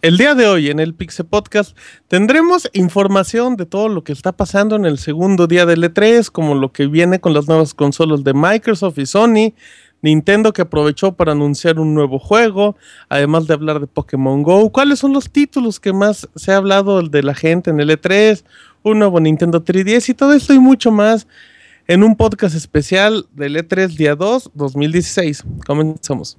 El día de hoy en el Pixel Podcast tendremos información de todo lo que está pasando en el segundo día del E3, como lo que viene con las nuevas consolas de Microsoft y Sony, Nintendo que aprovechó para anunciar un nuevo juego, además de hablar de Pokémon Go. ¿Cuáles son los títulos que más se ha hablado de la gente en el E3? Un nuevo Nintendo 3DS y todo esto y mucho más en un podcast especial del E3 día 2 2016. Comenzamos.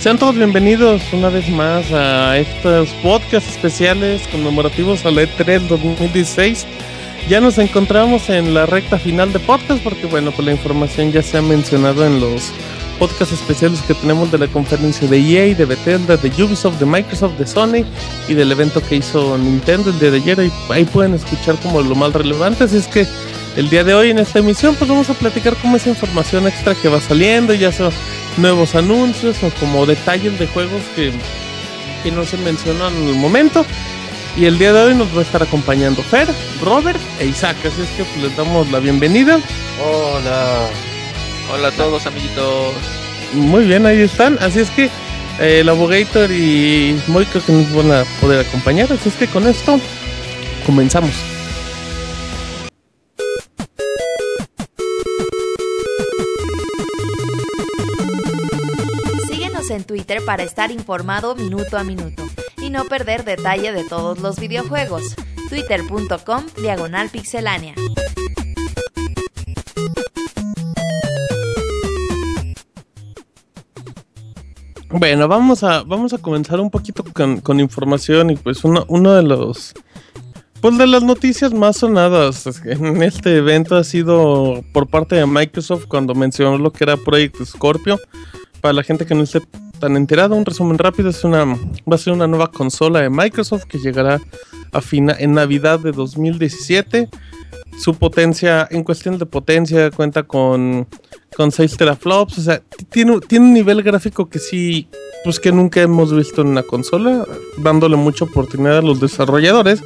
Sean todos bienvenidos una vez más a estos podcasts especiales conmemorativos a la E3 2016. Ya nos encontramos en la recta final de podcast porque bueno, pues la información ya se ha mencionado en los podcasts especiales que tenemos de la conferencia de EA, de Bethesda, de Ubisoft, de Microsoft, de Sony y del evento que hizo Nintendo el día de ayer. Ahí, pueden escuchar como lo más relevante. Así es que el día de hoy en esta emisión pues vamos a platicar como esa información extra que va saliendo, ya sea nuevos anuncios o como detalles de juegos que, que no se mencionan en el momento. Y el día de hoy nos va a estar acompañando Fer, Robert e Isaac. Así es que pues, les damos la bienvenida. Hola. Hola a todos, amiguitos. Muy bien, ahí están. Así es que eh, el Abogator y Moy creo que nos van a poder acompañar. Así es que con esto comenzamos. Twitter para estar informado minuto a minuto y no perder detalle de todos los videojuegos. Twitter.com Diagonal Pixelánea. Bueno, vamos a, vamos a comenzar un poquito con, información y pues uno, de los pues de las noticias más sonadas en este evento ha sido por parte de Microsoft cuando mencionó lo que era Project Scorpio. Para la gente que no esté tan enterada, un resumen rápido, es una, va a ser una nueva consola de Microsoft que llegará a fina, en Navidad de 2017. Su potencia, en cuestión de potencia, cuenta con, con 6 teraflops. O sea, tiene, tiene un nivel gráfico que sí, pues que nunca hemos visto en una consola, dándole mucha oportunidad a los desarrolladores.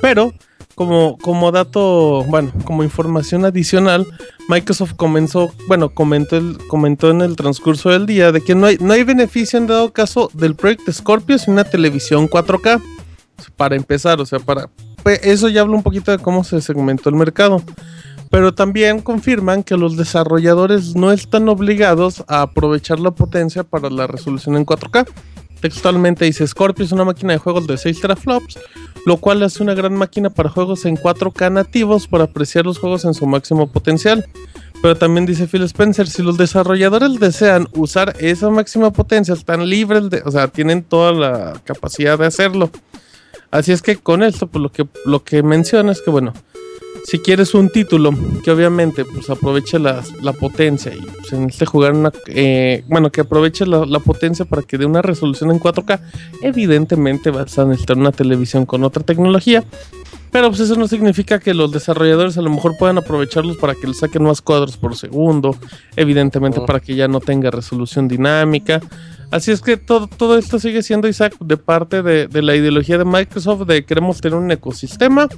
Pero como, como dato, bueno, como información adicional, Microsoft comenzó, bueno, comentó, el, comentó en el transcurso del día de que no hay, no hay beneficio en dado caso del proyecto Scorpio sin una televisión 4K. Para empezar, o sea, para pues, eso ya habla un poquito de cómo se segmentó el mercado. Pero también confirman que los desarrolladores no están obligados a aprovechar la potencia para la resolución en 4K. Textualmente dice Scorpio es una máquina de juegos de 6 teraflops lo cual hace una gran máquina para juegos en 4K nativos para apreciar los juegos en su máximo potencial. Pero también dice Phil Spencer, si los desarrolladores desean usar esa máxima potencia, están libres de, o sea, tienen toda la capacidad de hacerlo. Así es que con esto, pues lo que, lo que menciona es que, bueno, si quieres un título que obviamente pues aproveche la, potencia y pues, en este jugar una eh, bueno que aproveche la, potencia para que dé una resolución en 4K evidentemente vas a necesitar una televisión con otra tecnología pero pues eso no significa que los desarrolladores a lo mejor puedan aprovecharlos para que le saquen más cuadros por segundo evidentemente para que ya no tenga resolución dinámica. Así es que todo, todo esto sigue siendo, Isaac, de parte de, de la ideología de Microsoft de queremos tener un ecosistema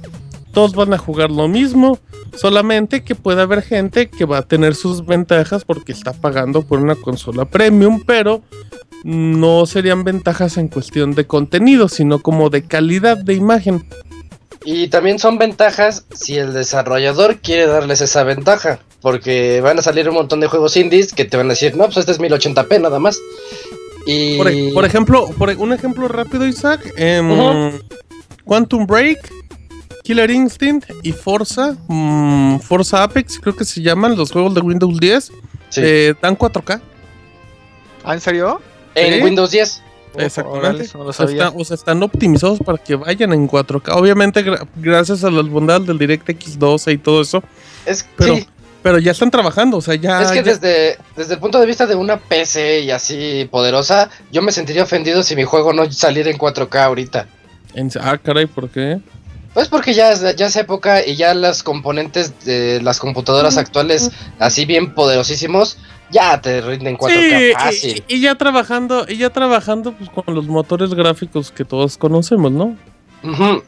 todos van a jugar lo mismo, solamente que puede haber gente que va a tener sus ventajas porque está pagando por una consola premium, pero no serían ventajas en cuestión de contenido, sino como de calidad de imagen. Y también son ventajas si el desarrollador quiere darles esa ventaja, porque van a salir un montón de juegos indies que te van a decir, no, pues este es 1080p nada más. Y... Por, e- por ejemplo, por e- un ejemplo rápido, Isaac. em. Quantum Break, Killer Instinct y Forza. mm, Forza Apex, creo que se llaman los juegos de Windows 10. Sí. eh, dan 4K. ¿Ah, en serio? en ¿sí? Windows 10. Exactamente. No lo O sea, sabía. está- o sea, están optimizados para que vayan en 4K. Obviamente, gra- gracias a las bondades del DirectX 12 y todo eso. Es, Pero, sí, pero ya están trabajando. O sea, ya. es que ya- desde, desde el punto de vista de una PC y así poderosa, yo me sentiría ofendido si mi juego no saliera en 4K ahorita. en- ah, caray, ¿por qué? Pues porque ya es, ya es época y ya las componentes de las computadoras actuales, así bien poderosísimos, ya te rinden 4K Sí, fácil. y, y ya trabajando, y ya trabajando pues, con los motores gráficos que todos conocemos, ¿no?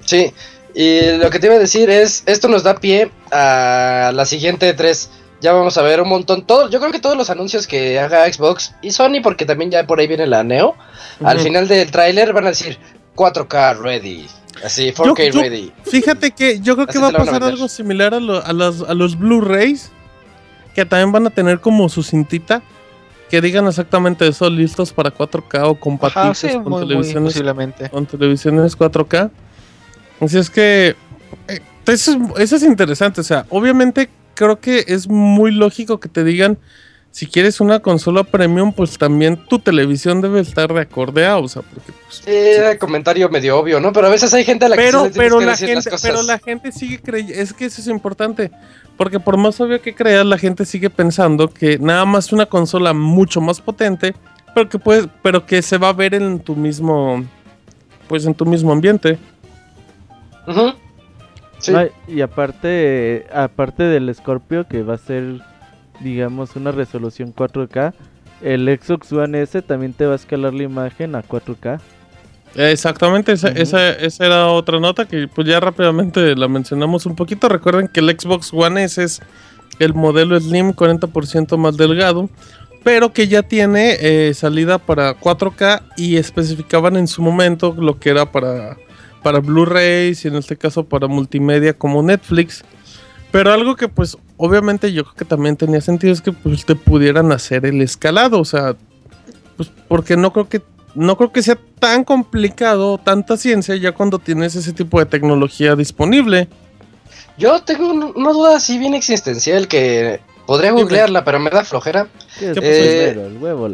Sí, y lo que te iba a decir es, esto nos da pie a la siguiente 3. Ya vamos a ver un montón, todo, yo creo que todos los anuncios que haga Xbox y Sony, porque también ya por ahí viene la Neo, al final del tráiler van a decir 4K ready, así 4K Yo- yo- ready. Fíjate que yo creo que Así va a pasar algo similar a, lo- a las- a los Blu-rays, que también van a tener como su cintita, que digan exactamente eso, listos para 4K o Ajá, compatibles sí, con, muy, muy televisiones, posiblemente. con televisiones 4K. Así es que eh, eso, es, eso es interesante, o sea, obviamente creo que es muy lógico que te digan, si quieres una consola premium, pues también tu televisión debe estar de acorde a, o sea, porque pues, Sí, era comentario medio obvio, ¿no? Pero a veces hay gente a la que sí pero, pero que la decir las gente, cosas. pero la gente sigue creyendo, es que eso es importante, porque por más obvio que creas, la gente sigue pensando que nada más una consola mucho más potente, pero que puede, pero que se va a ver en tu mismo, pues en tu mismo ambiente. Sí. No, y aparte, aparte del Scorpio, que va a ser, digamos, una resolución 4K, el Xbox One S también te va a escalar la imagen a 4K. Exactamente, esa, esa era otra nota que pues ya rápidamente la mencionamos un poquito. Recuerden que el Xbox One S es el modelo Slim 40% más delgado, pero que ya tiene eh, salida para 4K y especificaban en su momento lo que era para, para Blu-rays y en este caso para multimedia como Netflix. Pero algo que pues obviamente yo creo que también tenía sentido es que pues te pudieran hacer el escalado, o sea, pues porque no creo que no creo que sea tan complicado, tanta ciencia ya cuando tienes ese tipo de tecnología disponible. Yo tengo un- una duda así bien existencial que podría Dime. googlearla, pero me da flojera. ¿Qué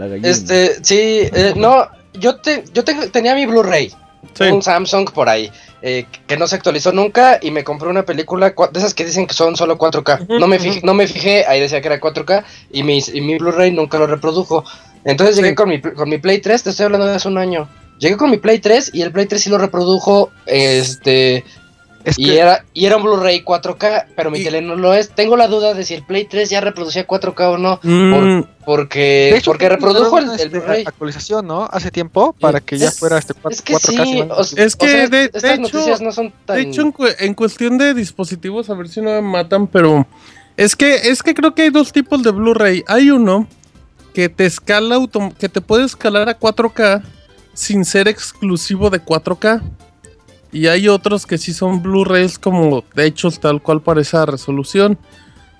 gallina? Este, sí, eh, no, yo te, yo tengo- tenía mi Blu-ray, Sí. un Samsung por ahí, eh, que no se actualizó nunca y me compré una película de esas que dicen que son solo 4K. Ujú, No me fijé, no me fijé, ahí decía que era 4K y mi, y mi Blu-ray nunca lo reprodujo. Entonces llegué con mi, con mi Play 3, te estoy hablando de hace un año. Llegué con mi Play 3 y el Play 3 sí lo reprodujo, este, Es y que era, y era un Blu-ray 4K, pero mi Y- tele no lo es. Tengo la duda de si el Play 3 ya reproducía 4K o no, Mm, porque, hecho, porque creo que reprodujo el, este, Blu-ray. actualización, ¿no? Hace tiempo para que ya fuera este 4, Es que 4K. si sí, o- Es que o sea, de- estas de hecho- noticias no son tan... De hecho, en, cu- en cuestión de dispositivos, a ver si no me matan, pero es que es que creo que hay dos tipos de Blu-ray. Hay uno que te escala autom- que te puede escalar a 4K sin ser exclusivo de 4K. Y hay otros que sí son Blu-rays como de hecho tal cual para esa resolución.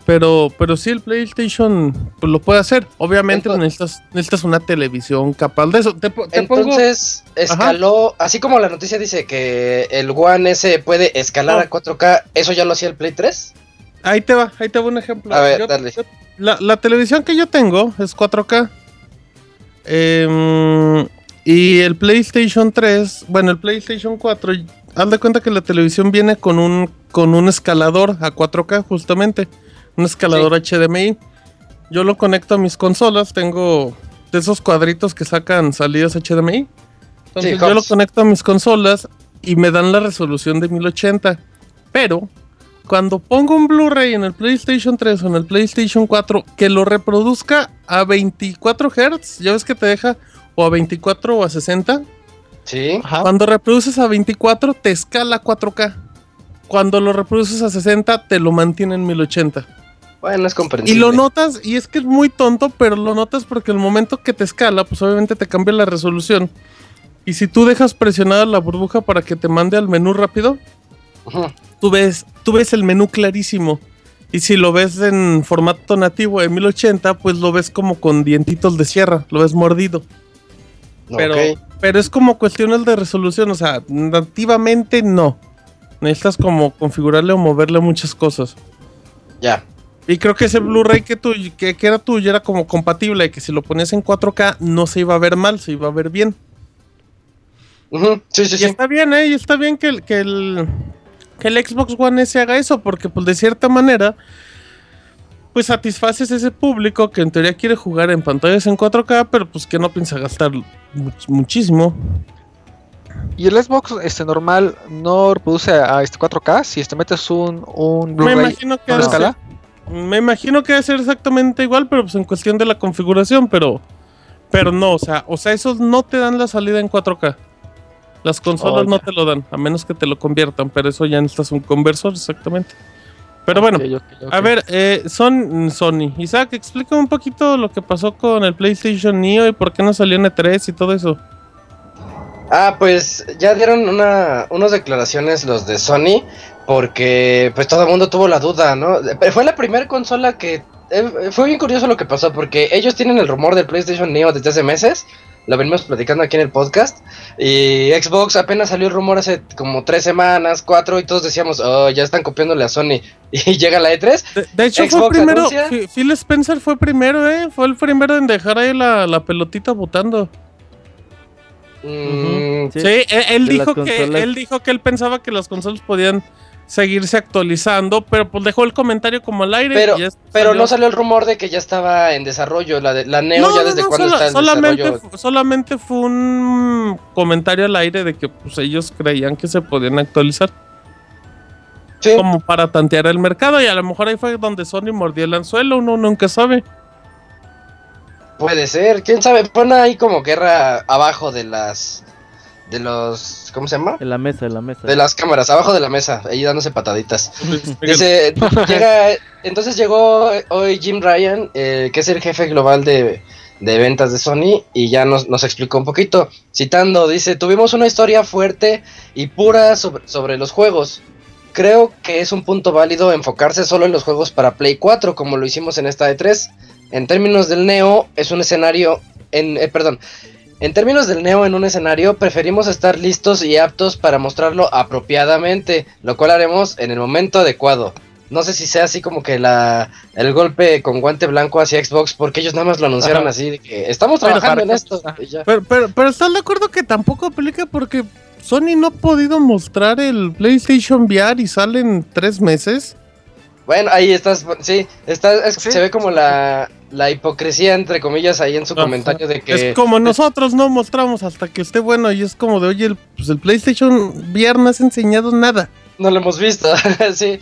Pero, pero sí el PlayStation pues, lo puede hacer. Obviamente Entonces- necesitas, necesitas una televisión capaz de eso. Te, pongo- Entonces, escaló, así como la noticia dice que el One S puede escalar Oh. a 4K, ¿eso ya lo hacía el Play 3? Ahí te va, ahí te va un ejemplo. A ver, Yo- dale. yo- la, la televisión que yo tengo es 4K. Em, y el PlayStation 3, bueno, el PlayStation 4, haz de cuenta que la televisión viene con un, con un escalador a 4K, justamente. Un escalador HDMI. Yo lo conecto a mis consolas, tengo de esos cuadritos que sacan salidas HDMI. Entonces Sí, yo lo conecto a mis consolas y me dan la resolución de 1080. Pero cuando pongo un Blu-ray en el PlayStation 3 o en el PlayStation 4 que lo reproduzca a 24 Hz, ya ves que te deja o a 24 o a 60. Sí. Ajá. Cuando reproduces a 24 te escala 4K. Cuando lo reproduces a 60 te lo mantiene en 1080. Bueno, es Y comprensible. lo notas, y es que es muy tonto, pero lo notas porque el momento que te escala, pues obviamente te cambia la resolución. Y si tú dejas presionada la burbuja para que te mande al menú rápido, Ujú. tú ves, tú ves el menú clarísimo. Y si lo ves en formato nativo de 1080, pues lo ves como con dientitos de sierra, lo ves mordido. Pero, pero es como cuestiones de resolución, o sea, nativamente no. Necesitas como configurarle o moverle muchas cosas. Ya. Y creo que ese Blu-ray que, tu- que, que era tuyo era como compatible, y que si lo ponías en 4K no se iba a ver mal, se iba a ver bien. Ujú, Sí, sí, Y sí. está bien, ¿eh? Y está bien que el, que el, que el Xbox One S haga eso, porque pues de cierta manera, pues satisfaces ese público que en teoría quiere jugar en pantallas en 4K, pero pues que no piensa gastar much- muchísimo. Y el Xbox este normal no reproduce a este 4K. Si este metes un, un Me Blu-ray imagino que ¿no debe escala? ser- me imagino que debe ser exactamente igual, pero pues en cuestión de la configuración, pero pero no, o sea, o sea, esos no te dan la salida en 4K. Las consolas Oh, no te lo dan, a menos que te lo conviertan, pero eso ya necesitas un conversor exactamente. Pero bueno. A ver, eh, son Sony. Isaac, explícame un poquito lo que pasó con el PlayStation Neo y por qué no salió en E3 y todo eso. Ah, pues ya dieron una, unas declaraciones los de Sony, porque pues todo el mundo tuvo la duda, ¿no? Pero fue la primera consola que... eh, fue bien curioso lo que pasó, porque ellos tienen el rumor del PlayStation Neo desde hace meses, lo venimos platicando aquí en el podcast, y Xbox apenas salió el rumor hace como tres semanas, cuatro, y todos decíamos, oh, ya están copiándole a Sony, y llega la E E3, De, de hecho, fue Xbox primero. anuncia. Fi- Phil Spencer fue primero, ¿eh? Fue el primero en dejar ahí la, la pelotita botando. mm, Sí. Sí, él, dijo que, él dijo que él pensaba que las consolas podían seguirse actualizando, pero pues dejó el comentario como al aire. Pero- y ya pero no salió el rumor de que ya estaba en desarrollo, la, de, la Neo No, ya no, desde no, cuándo sola- está en solamente, desarrollo. solamente fue un comentario al aire de que pues ellos creían que se podían actualizar Sí. como para tantear el mercado y a lo mejor ahí fue donde Sony mordió el anzuelo, uno nunca sabe. Puede ser, quién sabe, pone ahí como guerra abajo de las de los ¿cómo se llama? En la mesa, en la mesa. De las cámaras, abajo de la mesa, ahí dándose pataditas. Miguel, Dice, llega, entonces llegó hoy Jim Ryan, eh, que es el jefe global de, de ventas de Sony, y ya nos, nos explicó un poquito, citando, dice, tuvimos una historia fuerte y pura sobre, sobre los juegos. Creo que es un punto válido enfocarse solo en los juegos para Play 4, como lo hicimos en esta E3. En términos del Neo, es un escenario, en, eh, perdón, en términos del Neo en un escenario, preferimos estar listos y aptos para mostrarlo apropiadamente, lo cual haremos en el momento adecuado. No sé si sea así como que la el golpe con guante blanco hacia Xbox, porque ellos nada más lo anunciaron Ajá. así de que estamos trabajando en esto. Pero, pero, pero ¿estás de acuerdo que tampoco aplica porque Sony no ha podido mostrar el PlayStation VR y sale en tres meses? Bueno, ahí estás, sí, está, es- Sí. se ve como la, la hipocresía entre comillas ahí en su Ajá. comentario de que Es como nosotros no mostramos hasta que esté bueno y es como de, oye, el, pues el PlayStation VR no has enseñado nada. no lo hemos visto, sí.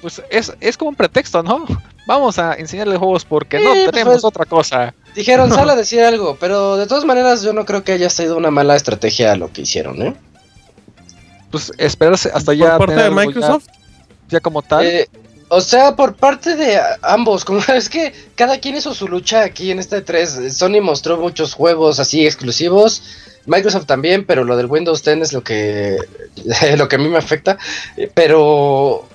Pues es, es como un pretexto, ¿no? Vamos a enseñarle juegos porque no Sí, pues, tenemos pues- otra cosa. Dijeron, sale a decir algo, pero de todas maneras yo no creo que haya sido una mala estrategia lo que hicieron, ¿eh? Pues esperarse hasta ya. Por parte tener de algo ya- Microsoft. Ya, como tal. Eh, o sea, por parte de ambos, como es que cada quien hizo su lucha aquí en este 3. Sony mostró muchos juegos así exclusivos, Microsoft también, pero lo del Windows 10 es lo que lo que a mí me afecta, Eh, pero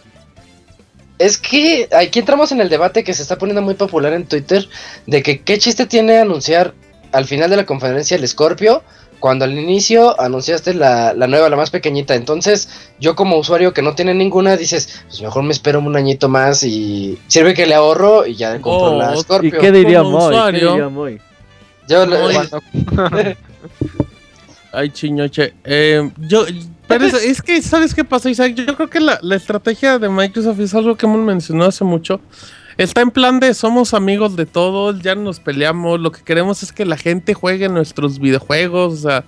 es que aquí entramos en el debate que se está poniendo muy popular en Twitter de que qué chiste tiene anunciar al final de la conferencia el Scorpio cuando al inicio anunciaste la, la nueva, la más pequeñita. Entonces, yo como usuario que no tiene ninguna, dices, pues mejor me espero un añito más y sirve que le ahorro y ya compro Oh, la ¿y ¿Y Scorpio. qué diría Moy? ¿Qué usuario. diría Moy? Yo le- Ay, chiñoche. Eh, yo, pero es, es que, ¿sabes qué pasa, Isaac? Yo creo que la, la estrategia de Microsoft es algo que hemos mencionado hace mucho. Está en plan de somos amigos de todos, ya no nos peleamos, lo que queremos es que la gente juegue nuestros videojuegos, o sea,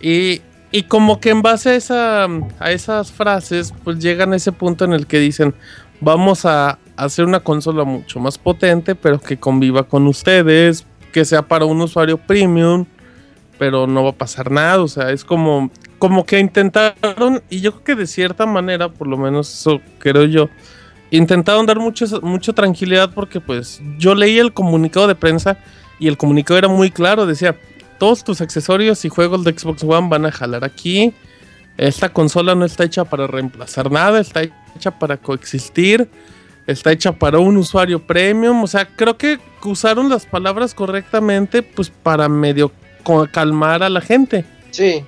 y, y como que en base a, a esas frases, pues llegan a ese punto en el que dicen, vamos a hacer una consola mucho más potente, pero que conviva con ustedes, que sea para un usuario premium, pero no va a pasar nada, o sea, es como, como que intentaron, y yo creo que de cierta manera, por lo menos eso creo yo, intentaron dar mucho, mucha tranquilidad porque pues yo leí el comunicado de prensa y el comunicado era muy claro, decía, todos tus accesorios y juegos de Xbox One van a jalar aquí, esta consola no está hecha para reemplazar nada, está hecha para coexistir, está hecha para un usuario premium, o sea, creo que usaron las palabras correctamente pues para medio calmar a la gente. Sí.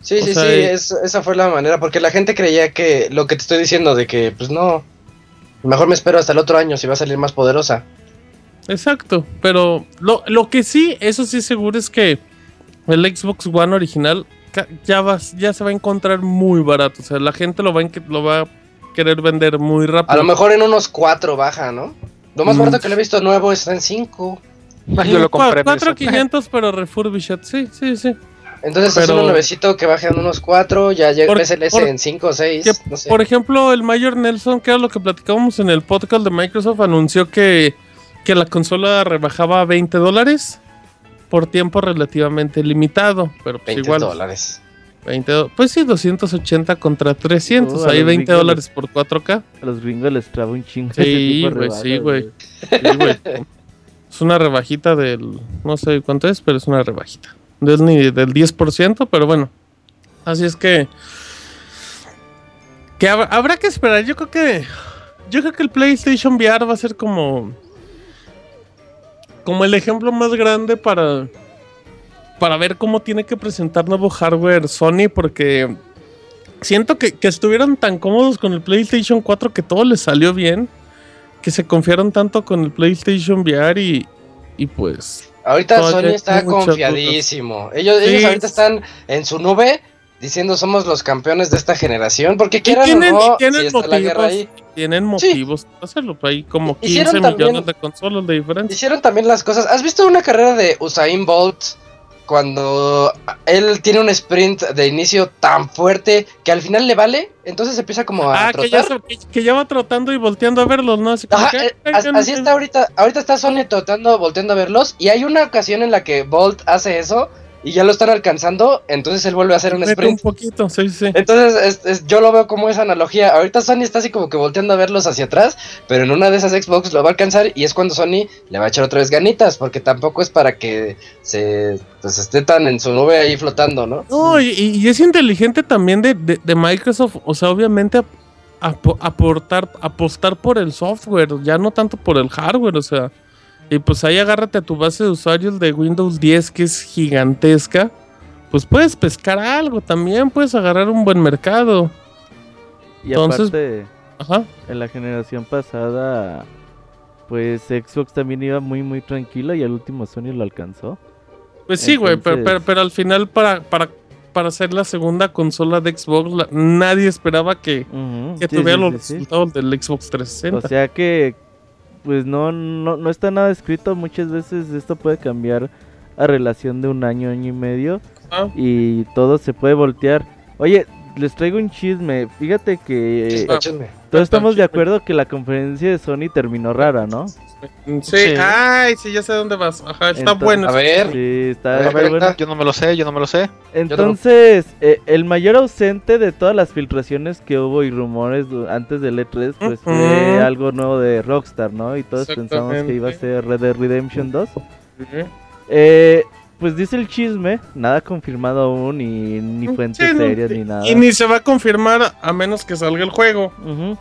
Sí, O sí, sea, sí, eh, es- esa fue la manera, porque la gente creía que lo que te estoy diciendo de que, pues no, mejor me espero hasta el otro año si va a salir más poderosa. Exacto, pero lo, lo que sí, eso sí seguro es que el Xbox One original ya, va, ya se va a encontrar muy barato. O sea, la gente lo va, lo va a querer vender muy rápido. A lo mejor en unos cuatro baja, ¿no? Lo más Mm. barato que le he visto nuevo está en 5. Ah, Yo lo compré. me 4500 pero refurbished, sí, sí, sí. Entonces es un nuevecito que baje en unos 4, ya llega ves el S por- en 5 o 6, Que, no sé. Por ejemplo, el Mayor Nelson, que era lo que platicábamos en el podcast de Microsoft, anunció que, que la consola rebajaba a 20 dólares por tiempo relativamente limitado. Pero pues 20 igual, dólares. 20 do- pues sí, 280 contra 300, Uh, a ahí los 20 gringos dólares por 4K. A los gringos les traba un chingo. Sí, güey. Sí, güey. es una rebajita del, no sé cuánto es, pero es una rebajita. Del, ni del 10%, pero bueno. Así es que... Que hab- habrá que esperar, yo creo que... Yo creo que el PlayStation VR va a ser como... Como el ejemplo más grande para... Para ver cómo tiene que presentar nuevo hardware Sony, porque... Siento que, que estuvieron tan cómodos con el PlayStation 4 que todo les salió bien que se confiaron tanto con el PlayStation VR y, y pues Ahorita Sony está confiadísimo. Ellos, Sí. ellos ahorita están en su nube diciendo somos los campeones de esta generación, porque quieran tienen, o no, tienen sí está la guerra motivos, ahí. tienen motivos para hacerlo. Hay como 15 Hicieron millones también- de consolas de diferencia. Hicieron también las cosas. ¿Has visto una carrera de Usain Bolt cuando él tiene un sprint de inicio tan fuerte que al final le vale? Entonces empieza como a Ah, que ya, trotar. se- que, que ya va trotando y volteando a verlos, ¿no? Así como Ajá, que, eh, "Ay, as- ya no así sé". está ahorita. Ahorita está Sony trotando, volteando a verlos. Y hay una ocasión en la que Bolt hace eso y ya lo están alcanzando. Entonces él vuelve a hacer un Mete sprint. un poquito, sí, sí. Entonces, es- es- yo lo veo como esa analogía. Ahorita Sony está así como que volteando a verlos hacia atrás, pero en una de esas Xbox lo va a alcanzar y es cuando Sony le va a echar otra vez ganitas, porque tampoco es para que se pues, esté tan en su nube ahí flotando, ¿no? No, y, es inteligente también de, de- de Microsoft, o sea, obviamente ap- apo- aportar, apostar por el software, ya no tanto por el hardware, o sea, y pues ahí agárrate a tu base de usuarios de Windows 10 que es gigantesca, pues puedes pescar algo también, puedes agarrar un buen mercado. Y Entonces- aparte, Ajá. en la generación pasada, pues Xbox también iba muy, muy tranquilo y al último Sony lo alcanzó. Pues sí, güey, pero, pero, pero al final para, para, para ser la segunda consola de Xbox, la- nadie esperaba que, que sí, tuviera sí, los sí. resultados del Xbox 360. O sea que, pues no, no, no está nada escrito. Muchas veces esto puede cambiar a relación de un año, año y medio. Ajá. Y todo se puede voltear. Oye, les traigo un chisme. Fíjate que todos estamos de acuerdo que la conferencia de Sony terminó rara, ¿no? Sí, Sí. ay, sí, ya sé dónde vas. Ajá, está Entonces- bueno. A ver, Sí, está, A ver, está cuenta. bueno. Yo no me lo sé, yo no me lo sé. Entonces, eh, el mayor ausente de todas las filtraciones que hubo y rumores antes del E3, pues fue algo nuevo de Rockstar, ¿no? Y todos pensamos que iba a ser Red Dead Redemption 2. Ujú. Eh, pues dice el chisme, nada confirmado aún, ni, ni fuentes Sí, serias, ni nada. Y ni se va a confirmar a menos que salga el juego. Ujú.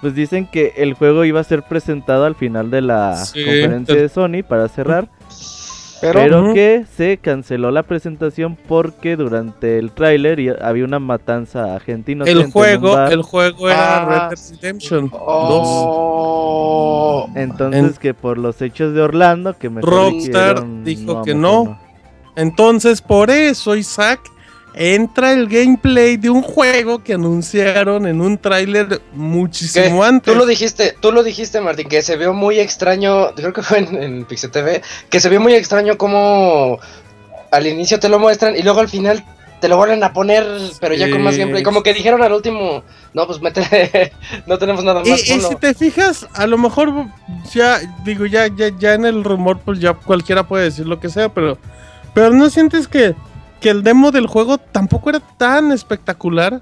Pues dicen que el juego iba a ser presentado al final de la Sí, conferencia de Sony para cerrar, Pero, que se canceló la presentación porque durante el tráiler había una matanza a gente inocente en el juego, el juego era Ah, Red Dead Redemption 2. Oh. Entonces en- que por los hechos de Orlando que me Rockstar dijo que no. Entonces, por eso, Isaac, entra el gameplay de un juego que anunciaron en un tráiler muchísimo ¿Qué? antes. Tú lo dijiste, tú lo dijiste, Martín, que se vio muy extraño, creo que fue en, en Pixel TV, que se vio muy extraño como al inicio te lo muestran y luego al final te lo vuelven a poner, pero ya con más gameplay. Como que dijeron al último, no, pues métele, no tenemos nada más. y ponlo". si te fijas, a lo mejor ya, digo, ya, ya, ya en el rumor, pues ya cualquiera puede decir lo que sea, pero, pero no sientes que, que el demo del juego tampoco era tan espectacular.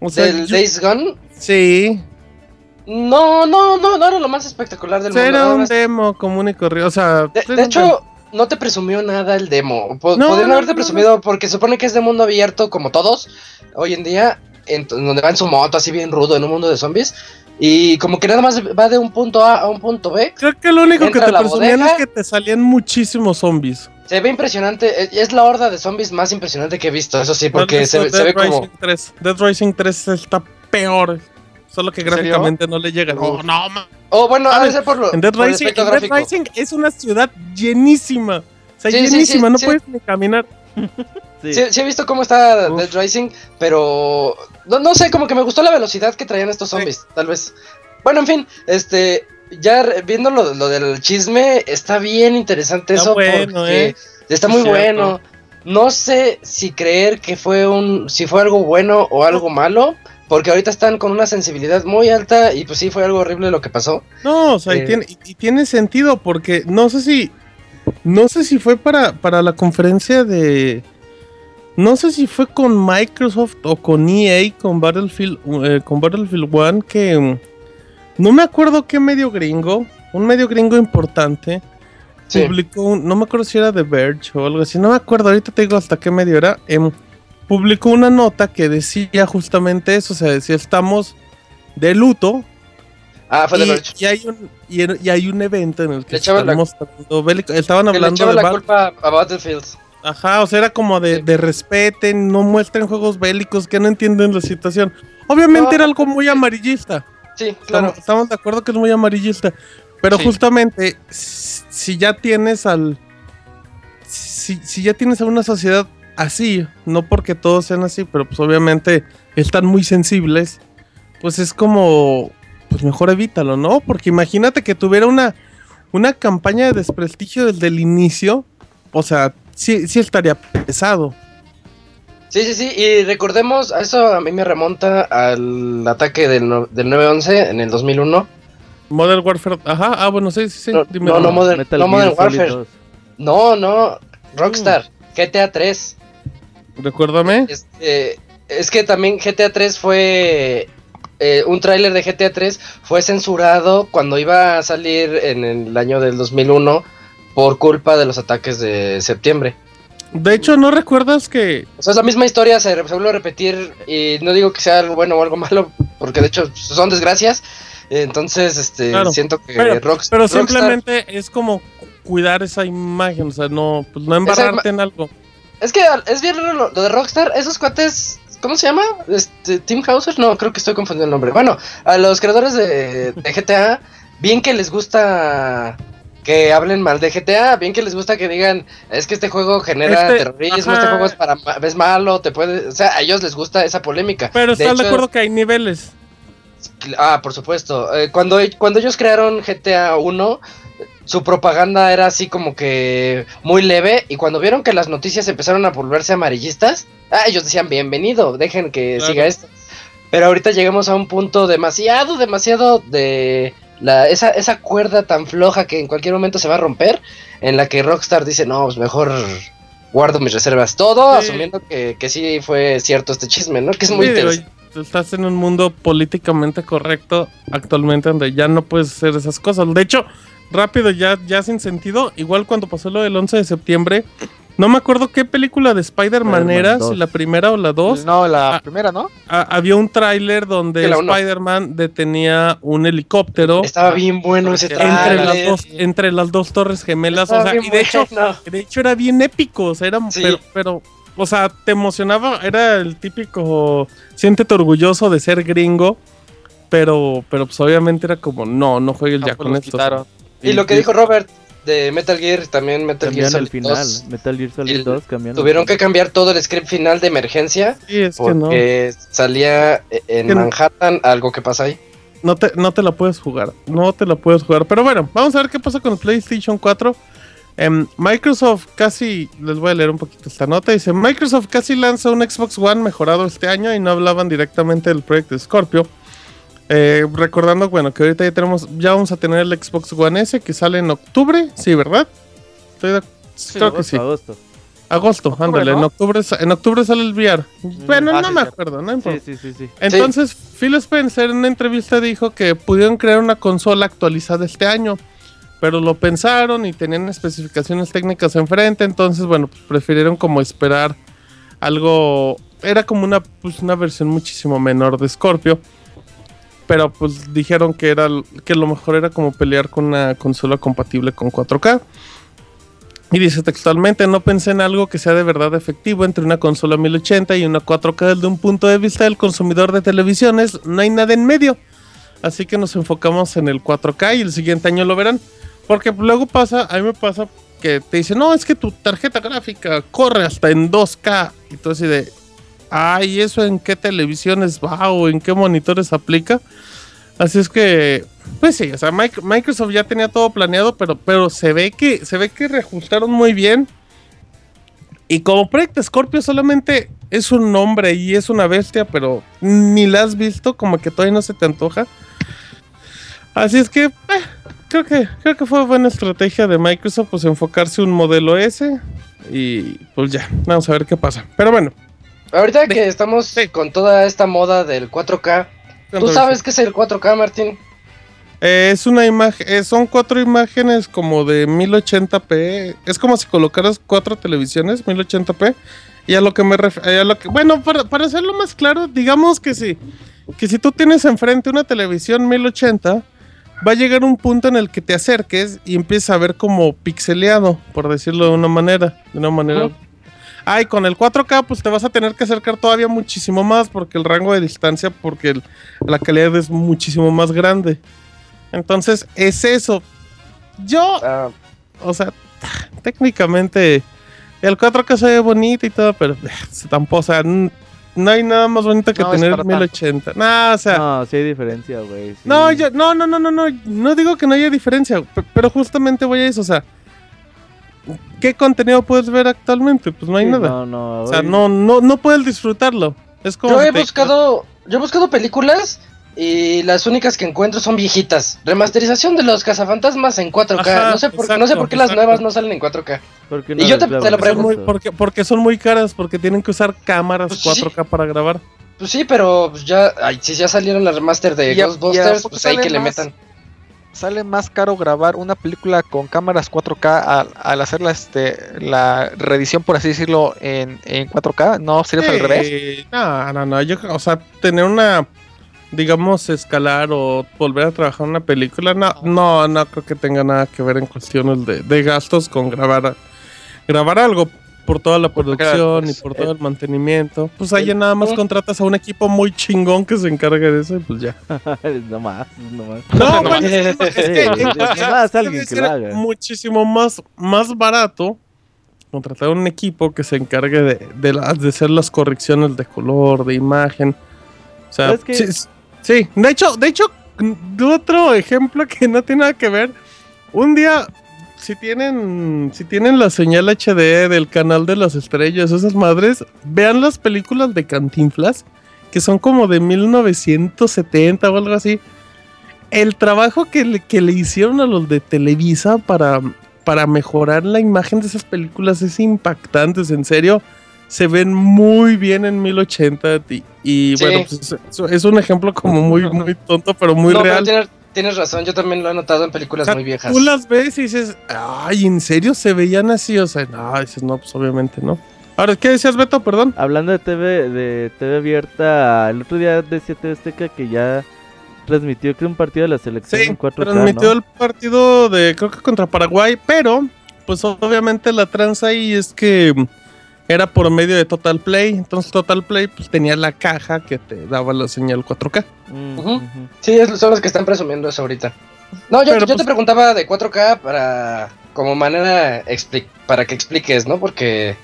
O sea, ¿Del yo- Days Gone? sí, No, no, no, no era lo más espectacular del o sea, mundo. era un demo común y corrido, o sea, De, hecho, no te presumió nada el demo. Po- No, Podrían no, haberte no, presumido porque supone que es de mundo abierto como todos hoy en día, en donde va en su moto así bien rudo en un mundo de zombies. Y como que nada más va de un punto A a un punto B. Creo que lo único que te presumían bodega. es que te salían muchísimos zombies. Se ve impresionante. eh, Es la horda de zombies más impresionante que he visto, eso sí, ¿No has porque se, se Dead ve como. Rising 3? Dead Rising 3 está peor. Solo que gráficamente no le llega. No, Uf. no, Oh, bueno, A ver, ser por, lo, En Dead Rising, en Dead. Rising es una ciudad llenísima. O sea, Sí, sí, sí, llenísima, no sí. puedes ni caminar. Sí. Sí, sí he visto cómo está Uf. Dead Rising, pero no, no sé, como que me gustó la velocidad que traían estos zombies, tal vez. Bueno, en fin, este, ya viendo lo, lo del chisme, está bien interesante Está eso bueno, porque eh. está muy bueno. No sé si creer que fue un, si fue algo bueno o algo malo, porque ahorita están con una sensibilidad muy alta y pues sí fue algo horrible lo que pasó. No, o sea, y, Eh. tiene, y- y tiene sentido porque no sé si. No sé si fue para, para la conferencia de. No sé si fue con Microsoft o con EA, con Battlefield, eh, con Battlefield 1, que. No me acuerdo qué medio gringo, un medio gringo importante, Sí. publicó un, no me acuerdo si era The Verge o algo así, no me acuerdo, ahorita te digo hasta qué medio era, em, publicó una nota que decía justamente eso, o sea, decía estamos de luto Ah, fue de y, Verge. y hay un y, hay un evento en el que están la- bélico- estaban hablando de la Bat- culpa a Battlefield. ajá, o sea, era como de, Sí. de respeten, no muestren juegos bélicos que no entienden la situación. Obviamente No, era algo muy amarillista. Sí, Estamos, claro. estamos de acuerdo que es muy amarillista. Pero Sí. justamente, si si ya tienes al. Si, si ya tienes a una sociedad así, no porque todos sean así, pero pues obviamente están muy sensibles, pues es como. Pues mejor evítalo, ¿no? Porque imagínate que tuviera una, una campaña de desprestigio desde el inicio. O sea, sí, sí estaría pesado. Sí, sí, sí, y recordemos, a eso a mí me remonta al ataque del, no- del 9-11 en el 2001. Modern Warfare, ajá, ah, bueno, sí, sí, sí. No, dime. no, no, Modern, Metal no Modern Warfare. 2. No, no, Rockstar, GTA 3. Recuérdame. Este, es que también GTA 3 fue... eh, un tráiler de GTA 3 fue censurado cuando iba a salir en el año del 2001 por culpa de los ataques de septiembre. De hecho, ¿no recuerdas que O sea, es la misma historia, se, se vuelve a repetir y no digo que sea algo bueno o algo malo, porque de hecho son desgracias. Entonces, este, Claro. siento que Pero- Rox- Pero Rockstar- simplemente es como cuidar esa imagen, o sea, no, pues no embarrarte en algo. Es que es bien raro lo, lo de Rockstar, esos cuates, ¿cómo se llama? Este, Tim Hauser, no, creo que estoy confundiendo el nombre. Bueno, a los creadores de, de GTA, bien que les gusta que hablen mal de GTA, bien que les gusta que digan, es que este juego genera Este, terrorismo, ajá. este juego es para ma- es malo, te puede, o sea, a ellos les gusta esa polémica. Pero estás de hecho, acuerdo que hay niveles. Ah, por supuesto. Eh, cuando, cuando ellos crearon GTA 1, su propaganda era así como que muy leve. Y cuando vieron que las noticias empezaron a volverse amarillistas, ah, ellos decían bienvenido, dejen que Claro. siga esto. Pero ahorita llegamos a un punto demasiado, demasiado de la, esa, esa cuerda tan floja que en cualquier momento se va a romper. En la que Rockstar dice, no, pues mejor guardo mis reservas. Todo Sí. asumiendo que, que sí fue cierto este chisme, ¿no? Que es muy Sí, interesante. estás en un mundo políticamente correcto actualmente donde ya no puedes hacer esas cosas. De hecho, rápido, ya, ya sin sentido, igual cuando pasó lo del 11 de septiembre, no me acuerdo qué película de Spider-Man era, si 2. la primera o la dos. No, la Ah. primera, ¿no? Ha- había un tráiler donde. Spider-Man detenía un helicóptero Estaba bien bueno ese Entre entre tráiler. las, dos, entre las dos torres gemelas. O sea, bien y de hecho, de hecho era bien épico. O sea, era, Sí. pero, pero, o sea, te emocionaba. Era el típico, siéntete orgulloso de ser gringo. Pero, pero pues obviamente era como, no, no juegues No, ya pues con esto. quitaron. Y lo que dijo Robert de Metal Gear, también Metal Gear Cambiaron el Solid final. 2, Metal Gear Solid el- 2 cambiaron. tuvieron que cambiar todo el script final de emergencia Sí, es que no. porque salía en Que no. Manhattan algo que pasa ahí. No te, no te la puedes jugar. No te la puedes jugar. Pero bueno, vamos a ver qué pasa con el PlayStation 4. Em, Microsoft casi, les voy a leer un poquito esta nota, dice, Microsoft casi lanza un Xbox One mejorado este año y no hablaban directamente del proyecto Scorpio. Eh, recordando, bueno, que ahorita ya tenemos, ya vamos a tener el Xbox One S que sale en octubre, sí, ¿verdad? Estoy de- creo que Agosto, sí. agosto. Agosto, ándale, en octubre, en octubre sale el VR. Bueno, ah, no sí, me acuerdo, no importa. Sí, sí, sí, sí. Entonces, Phil Spencer en una entrevista dijo que pudieron crear una consola actualizada este año, pero lo pensaron y tenían especificaciones técnicas enfrente, entonces, bueno, pues prefirieron como esperar algo, era como una, pues, una versión muchísimo menor de Scorpio, pero pues dijeron que, era, que lo mejor era como pelear con una consola compatible con 4K. Y dice textualmente, no pensé en algo que sea de verdad efectivo entre una consola 1080 y una 4K desde un punto de vista del consumidor de televisiones. No hay nada en medio. Así que nos enfocamos en el 4K y el siguiente año lo verán. Porque luego pasa, a mí me pasa que te dicen, no, es que tu tarjeta gráfica corre hasta en 2K. Y tú así de, ay, ¿eso en qué televisiones va o en qué monitores aplica? Así es que, pues sí, o sea, Mic- Microsoft ya tenía todo planeado, pero, pero se ve que, se ve que reajustaron muy bien. Y como Project Scorpio solamente es un nombre y es una bestia, pero ni la has visto, como que todavía no se te antoja. Así es que, eh, creo que, creo que fue buena estrategia de Microsoft, pues enfocarse un modelo S. Y pues ya, vamos a ver qué pasa. Pero bueno, Ahorita que estamos Sí. con toda esta moda del 4K, ¿tú sabes qué es el 4K, Martín? Eh, es una imagen, eh, son cuatro imágenes como de 1080p. Es como si colocaras cuatro televisiones 1080p. Y a lo que me refiero, bueno, para, para hacerlo más claro, digamos que sí, que si tú tienes enfrente una televisión 1080, va a llegar un punto en el que te acerques y empieces a ver como pixeleado, por decirlo de una manera, de una manera. Ay, con el 4K pues te vas a tener que acercar todavía muchísimo más porque el rango de distancia, porque el- la calidad es muchísimo más grande. Entonces, es eso. Yo, Ah, o sea, técnicamente el 4K se ve bonito y todo, pero eh, se tampoco, o sea, no hay nada más bonito que No, tener para 1080. No, o sea, No, sí hay diferencia, güey. sí. no, yo, no, no, no, no, no, no digo que no haya diferencia, pe- pero justamente voy a eso, o sea, ¿qué contenido puedes ver actualmente? Pues no hay Sí, nada. No, no. O sea, no, no, no puedes disfrutarlo. Es como yo he te- buscado, yo he buscado películas y las únicas que encuentro son viejitas. Remasterización de los cazafantasmas en 4K. Ajá, no sé por, exacto, no sé por qué las nuevas no salen en 4K. ¿por qué y yo te- lo grabas Son muy- eso? porque, porque son muy caras, porque tienen que usar cámaras Pues sí. 4K para grabar. Pues sí, pero pues ya, ay, si ya salieron las remaster de Y a- y a Ghostbusters, pues ahí que le metan. Sale más caro grabar una película con cámaras 4K al, al hacer la, este, la reedición, por así decirlo, en, en 4K. ¿No sería al revés? No, no, no. Yo, o sea, tener una, digamos, escalar o volver a trabajar una película, no, no, no creo que tenga nada que ver en cuestiones de, de gastos con grabar, grabar algo por toda la producción y pues, por todo el mantenimiento. Pues ahí nada más eh. contratas a un equipo muy chingón que se encargue de eso y pues ya. no más, no más. No, No, bueno, es que- es que- es muchísimo más, más barato contratar un equipo que se encargue de, de, de hacer las correcciones de color, de imagen. O sea, sí, sí, de hecho, de hecho, otro ejemplo que no tiene nada que ver. Un día, si tienen, si tienen la señal HD del canal de las estrellas, esas madres, vean las películas de Cantinflas, que son como de 1970 o algo así. El trabajo que le, que le hicieron a los de Televisa para, para mejorar la imagen de esas películas es impactante, en serio. Se ven muy bien en 1080 y, y Sí. bueno, pues es, es un ejemplo como muy, muy tonto, pero muy no, real. Tienes razón, yo también lo he notado en películas O sea, muy viejas. Tú las ves y dices, ay, ¿en serio se veían así? O sea, no, dices, no, pues obviamente no. Ahora, ¿qué decías, Beto? Perdón. Hablando de TV, de TV abierta, el otro día decía TV Azteca que ya transmitió que un partido de la selección Sí, en 4K, transmitió ¿no? el partido de, creo que contra Paraguay, pero, pues obviamente la tranza ahí es que era por medio de Total Play. Entonces, Total Play, pues tenía la caja que te daba la señal 4K. Mm, ujú. Sí, es- son los que están presumiendo eso ahorita. No, yo, Pero, yo pues- te preguntaba de 4K para como manera para que expliques, ¿no? Porque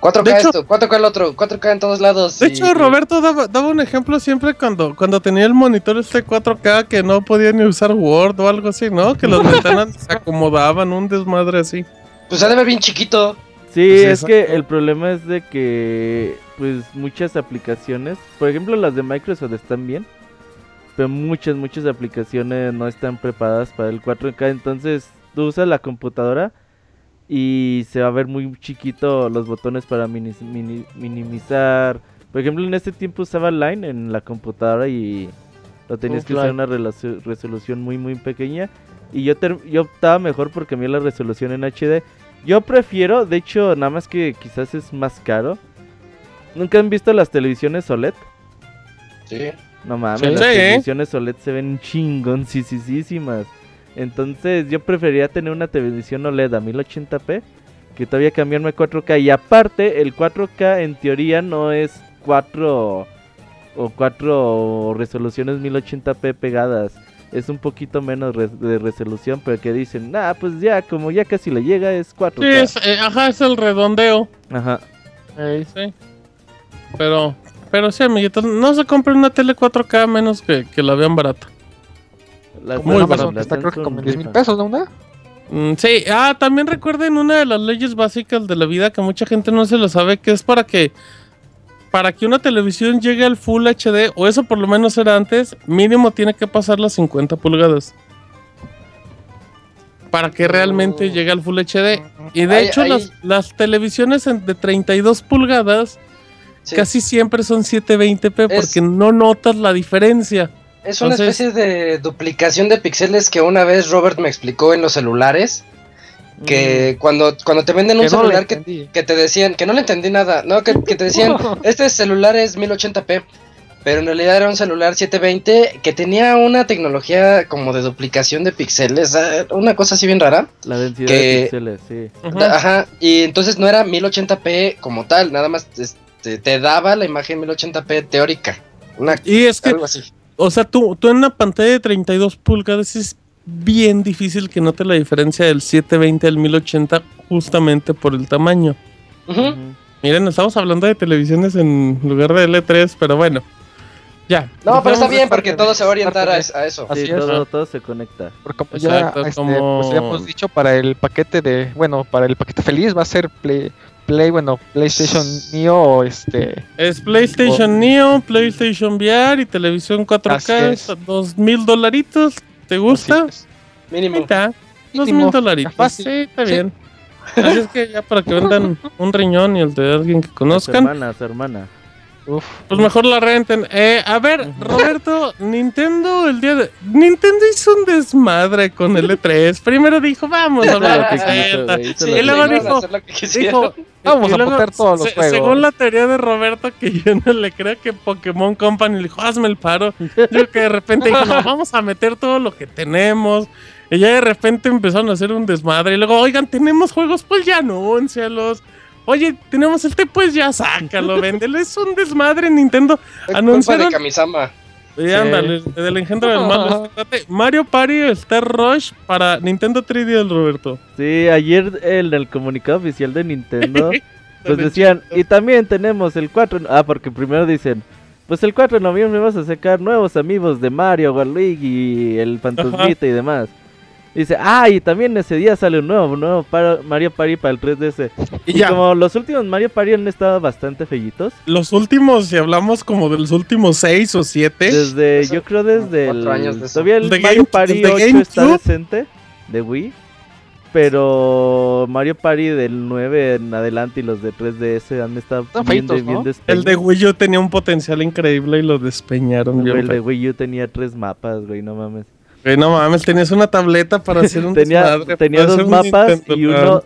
4K De hecho- esto, 4K el otro, 4K en todos lados. De y- hecho, Roberto daba, daba un ejemplo siempre cuando, cuando tenía el monitor este 4K que no podía ni usar Word o algo así, ¿no? Que las ventanas se acomodaban, un desmadre así. Pues ha de ver bien chiquito. Sí, Pues es que el problema es de que, pues, muchas aplicaciones, por ejemplo, las de Microsoft están bien, pero muchas, muchas aplicaciones no están preparadas para el 4K, entonces tú usas la computadora y se va a ver muy chiquito los botones para mini- mini- minimizar. Por ejemplo, en este tiempo usaba Line en la computadora y lo tenías que usar una resolución muy, muy pequeña. Y yo, yo optaba mejor porque a mí la resolución en HD. Yo prefiero, de hecho, nada más que quizás es más caro. ¿Nunca han visto las televisiones OLED? Sí. No mames, Sí. las Sí, ¿eh? televisiones OLED se ven chingoncísimas. Entonces yo preferiría tener una televisión OLED a 1080p que todavía cambiarme a 4K. Y aparte, el 4K en teoría no es 4 o 4 resoluciones 1080p pegadas. Es un poquito menos re- de resolución, pero que dicen, nah, pues ya, como ya casi le llega, es 4K. Sí, es, eh, ajá, es el redondeo. Ajá. Ey, Sí. Pero, pero sí, amiguitos, no se compren una tele 4K a menos que, que la vean barata. Como Muy las está creo que como en 10 mil pesos, ¿no? Una? Mm, sí, ah, también recuerden una de las leyes básicas de la vida que mucha gente no se lo sabe, que es para que para que una televisión llegue al Full HD, o eso por lo menos era antes, mínimo tiene que pasar las 50 pulgadas. Para que realmente Oh. llegue al Full HD. Y de Ay, hecho, ay. Las, las televisiones de 32 pulgadas Sí. casi siempre son 720p Es- porque no notas la diferencia. Es una Entonces- especie de duplicación de píxeles que una vez Robert me explicó en los celulares. Que cuando, cuando te venden un Que no le celular que, que te decían, que no le entendí nada, no, que, que te decían, este celular es 1080p, pero en realidad era un celular 720 que tenía una tecnología como de duplicación de píxeles, ah, una cosa así bien rara. La densidad que- de píxeles, sí. Ajá, y entonces no era 1080p como tal, nada más este, te daba la imagen 1080p teórica, una, Y es que algo así. O sea, tú, tú en una pantalla de 32 pulgadas es bien difícil que note la diferencia del 720 al 1080 justamente por el tamaño. Miren, estamos hablando de televisiones en lugar de L3, pero bueno. Ya. No, pero está bien porque todo se va a orientar a, a eso. Así Sí, es. todo, todo se conecta. Porque como ya Exacto, este, como- pues, habíamos dicho para el paquete de, bueno, para el paquete feliz va a ser Play, Play bueno, PlayStation Neo o este, Es PlayStation. Neo, PlayStation VR y televisión 4K. Así es. Dos mil dolaritos. ¿Te gusta? Mínimo. está. Dos mil dolaritos. Fácil. Sí, está Sí. bien. Así es que ya para que vendan un riñón y el de alguien que Su conozcan. hermana, su hermana. Uf. Pues mejor la renten. Eh, a ver, Roberto, Nintendo el día de... Nintendo hizo un desmadre con el E3. Primero dijo, vamos a hablar de Sí, y luego dijo- Vamos a poner todos los se- juegos. Según la teoría de Roberto, que yo no le creo que Pokémon Company le dijo, hazme el paro. Yo que de repente dijo, no, vamos a meter todo lo que tenemos. Y ya de repente empezaron a hacer un desmadre. Y luego, oigan, tenemos juegos, pues ya anúncialos. Oye, tenemos este, pues ya sácalo, véndelo. Es un desmadre Nintendo. Es culpa anunciaron- de Kamisama. Y ándale, del engendro del mal. Mario Party Star Rush para Nintendo 3DS, Roberto. Sí, ayer en el comunicado oficial de Nintendo, pues decían, y también tenemos el 4, ah, porque primero dicen, pues el 4 de noviembre vamos a sacar nuevos amigos de Mario, Waluigi, y el Fantasmita y demás. Dice, ah, y también ese día sale un nuevo, un nuevo para- Mario Party para el 3DS. Y Y, ya, como los últimos Mario Party han estado bastante fellitos, los últimos, si hablamos como de los últimos seis o siete. desde, Eso, yo creo desde el, años de todavía el De Mario Game- Party de 8 está GameCube. decente, de Wii. Pero Mario Party del 9 en adelante y los de 3DS han estado bien, de, feitos, bien ¿no? El de Wii U tenía un potencial increíble y lo despeñaron. Bien el de. Wii U tenía tres mapas, güey, no mames. No mames, tenías una tableta para hacer un tenía desmadre, tenía dos un mapas Nintendo y uno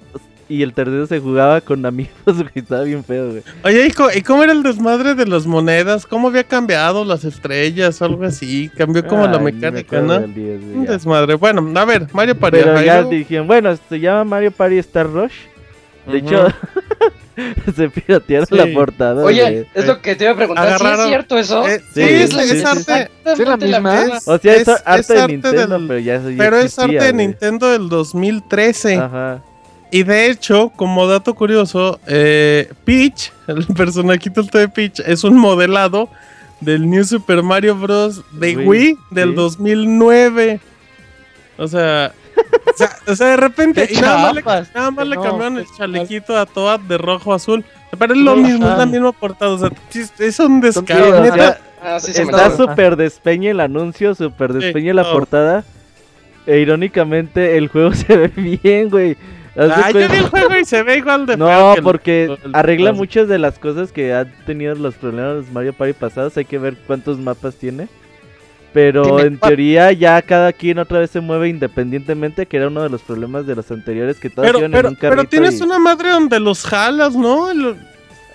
y el tercero se jugaba con amigos, güey, estaba bien feo, güey. Oye, ¿y co- ¿y cómo era el desmadre de las monedas? ¿Cómo había cambiado las estrellas o algo así? Cambió como la Ay, mecánica, ¿no? del 10, güey, Un desmadre. Bueno, a ver, Mario Party. Pero ya dijeron, bueno, se llama Mario Party Star Rush. De hecho, se piratearon Sí. la portada. Oye, es lo que te iba a preguntar. ¿Sí es cierto eso? Eh, Sí, sí, es, sí, es arte, ¿Sí la misma? es- O sea, es, es- arte de Nintendo, del- pero ya, ya pero es arte de. Nintendo del 2013. Ajá. Y de hecho, como dato curioso, eh, Peach, el personajito este de Peach, es un modelado del New Super Mario Bros. de Wii, Wii, del sí. 2009. O sea, o sea, o sea, de repente, y nada más le, nada más le no, cambiaron el chalequito a Toad de rojo a azul. Pero es lo mismo, es la misma portada. O sea, es un descaro. neta. Ah, sí, está súper despeñe el anuncio, súper despeñe la portada. E irónicamente el juego se ve bien, güey. Ah, yo vi el juego y se ve igual de feo No, el- porque el- arregla el- muchas de las cosas que han tenido los problemas de Mario Party pasados. Hay que ver cuántos mapas tiene. Pero en teoría ya cada quien otra vez se mueve independientemente, que era uno de los problemas de los anteriores, que todos Pero, iban pero, en un carrito pero tienes y- una madre donde los jalas, ¿no? El-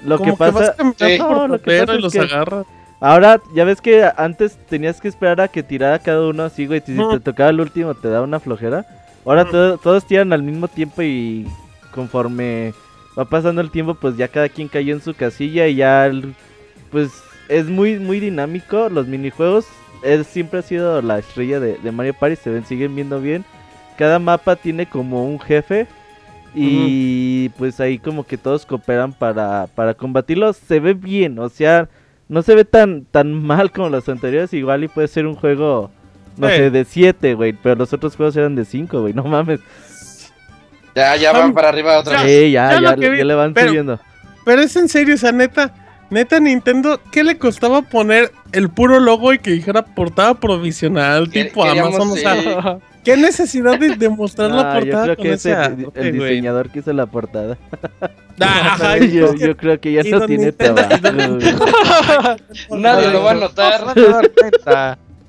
Lo que pasa... caminando Sí. por No, lo que Popero pasa y es los que- agarras. Ahora, ya ves que antes tenías que esperar a que tirara cada uno así, güey. Si te tocaba el último te daba una flojera. Ahora to- todos tiran al mismo tiempo y conforme va pasando el tiempo, pues ya cada quien cayó en su casilla y ya, el- pues es muy, muy dinámico. Los minijuegos es, siempre ha sido la estrella de, de Mario Party, se ven, siguen viendo bien. Cada mapa tiene como un jefe y pues ahí como que todos cooperan para, para combatirlos. Se ve bien, o sea, no se ve tan, tan mal como los anteriores. Igual y puede ser un juego, no sé, de 7, güey, pero los otros juegos eran de 5, güey, no mames. Ya, ya van para arriba otra Ya, vez. Sí, ya, ya ya, vi, le van pero- subiendo. Pero es en serio, o sea, neta, neta Nintendo, ¿qué le costaba poner el puro logo y que dijera portada provisional, tipo Amazon? O sea. ¿qué necesidad de, de mostrar la Ah, yo portada creo con que es ese el, arte, el diseñador que hizo la portada. Ah, Ajá, yo, es que- yo creo que ya no tiene Nintendo- trabajo. Nadie lo va a No notar.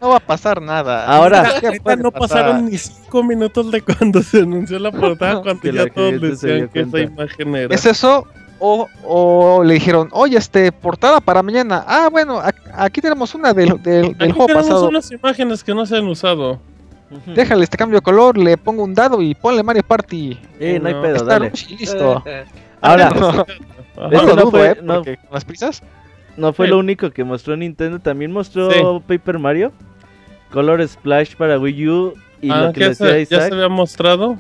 No va a pasar nada. Ahora- Neta, ¿Qué neta, puede no pasar? pasaron ni cinco minutos de cuando se anunció la portada, cuando ya todos decían que esa imagen era. ¿Es eso? O, o le dijeron, oye, este, portada para mañana. Ah, bueno, aquí tenemos una del, del, del Aquí juego tenemos pasado. unas imágenes que no se han usado. Déjale este cambio de color, le pongo un dado y ponle Mario Party. Eh, no hay No. pedo, Está dale. y listo. Ahora, No, no fue- ¿eh? no. Porque con las prisas. no fue Sí. lo único que mostró Nintendo, también mostró Sí. Paper Mario, Color Splash para Wii U y Ah, lo que ya, decía se, ya se había mostrado.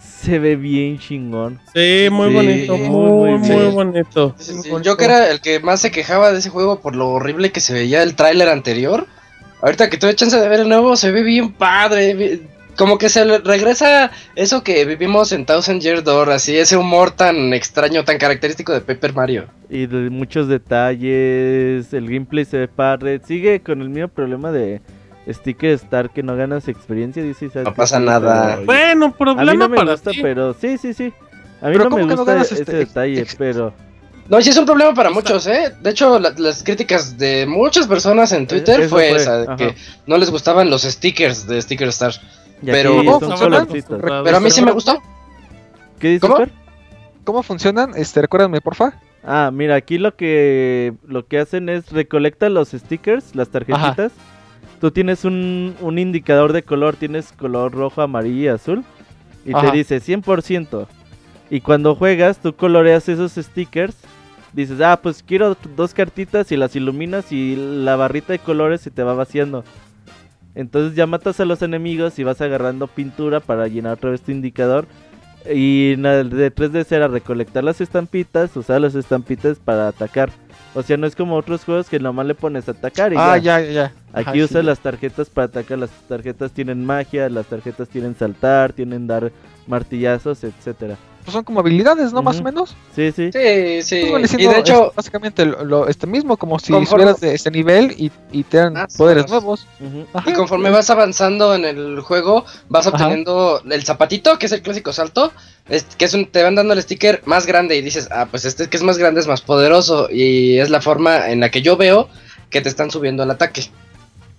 Se ve bien chingón. Sí, muy Sí, bonito, muy, muy, bonito. Sí, sí, Muy sí. bonito. Yo que era el que más se quejaba de ese juego por lo horrible que se veía el tráiler anterior. Ahorita que tuve chance de ver el nuevo, se ve bien padre. Como que se le regresa eso que vivimos en Thousand Year Door, así, ese humor tan extraño, tan característico de Paper Mario. Y de muchos detalles, el gameplay se ve padre. Sigue con el mismo problema de Sticker Star que no ganas experiencia, dice Isaac. No pasa nada. Bueno, A problema mí no me para gusta, ti. pero sí, sí, sí. A mí Pero no ¿cómo me que no gusta ese este- detalle, ex- pero No, sí es un problema para muchos, ¿eh? De hecho, la- las críticas de muchas personas en Twitter eso fue, fue, esa, de que no les gustaban los stickers de Sticker Star. y Pero- colorcitos. Pero a mí sí me gustó. ¿Qué dices, ¿Cómo? ¿Cómo funcionan? Este, recuérdame, porfa. Ah, mira, aquí lo que lo que hacen es recolecta los stickers, las tarjetitas. Tú tienes un, un indicador de color, tienes color rojo, amarillo y azul. Y Ajá. te dice 100%. Y cuando juegas, tú coloreas esos stickers. Dices, ah, pues quiero dos cartitas y las iluminas y la barrita de colores se te va vaciando. Entonces ya matas a los enemigos y vas agarrando pintura para llenar otra vez tu indicador. Y de 3DS era recolectar las estampitas, usar las estampitas para atacar. O sea, no es como otros juegos que nomás le pones a atacar y Ah, ya. ya. Aquí Ajá, usas sí. las tarjetas para atacar, las tarjetas tienen magia, las tarjetas tienen saltar, tienen dar martillazos, etcétera. Pues son como habilidades, ¿no? Más o menos. Sí, sí. Sí, sí. Pues Y de hecho, es básicamente lo, lo- este mismo, como si Conforme- subieras de este nivel y, y te dan Ah, poderes sí. nuevos. Ajá. Y conforme vas avanzando en el juego, vas Ajá. obteniendo el zapatito, que es el clásico salto, es- que es un, te van dando el sticker más grande y dices, ah, pues este que es más grande es más poderoso y es la forma en la que yo veo que te están subiendo el ataque.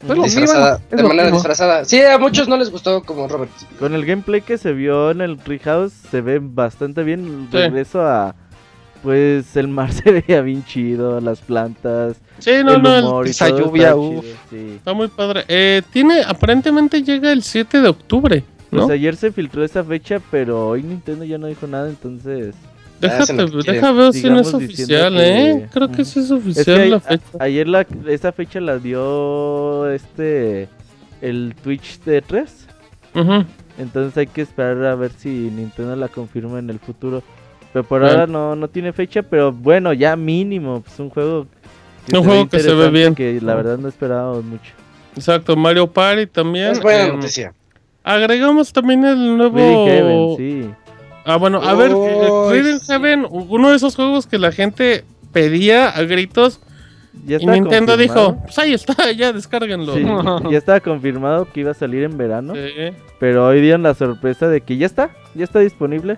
Pues disfrazada, mismo, de lo manera mismo. disfrazada. Sí, a muchos no les gustó como Robert. Con el gameplay que se vio en el Treehouse se ve bastante bien. Sí. Regreso a. Pues el mar se veía bien chido, las plantas, Sí, no, el no, humor esa lluvia, está uf. chido, sí. está muy padre. Eh, tiene, aparentemente llega el 7 de octubre, Pues ayer se filtró esa fecha, pero hoy Nintendo ya no dijo nada, entonces. Déjate, que deja ver si no es oficial, que- ¿eh? Creo que sí es Es oficial que ahí- la fecha. a- ayer la, esa fecha la dio este el Twitch de 3. Ujú. Entonces hay que esperar a ver si Nintendo la confirma en el futuro. Pero por Bueno. ahora no, no tiene fecha, pero bueno, ya mínimo, pues un juego Un juego que se ve bien. Que la verdad no esperábamos mucho. Exacto, Mario Party también. Es buena eh, noticia. Agregamos también el nuevo. Heaven, sí. Ah, bueno, a ver, eh, Uy, Rhythm sí. Heaven, uno de esos juegos que la gente pedía a gritos Ya y Nintendo confirmado. dijo, pues ahí está, ya descárguenlo. Sí, ya estaba confirmado que iba a salir en verano. Sí. Pero hoy dieron la sorpresa de que ya está, ya está disponible.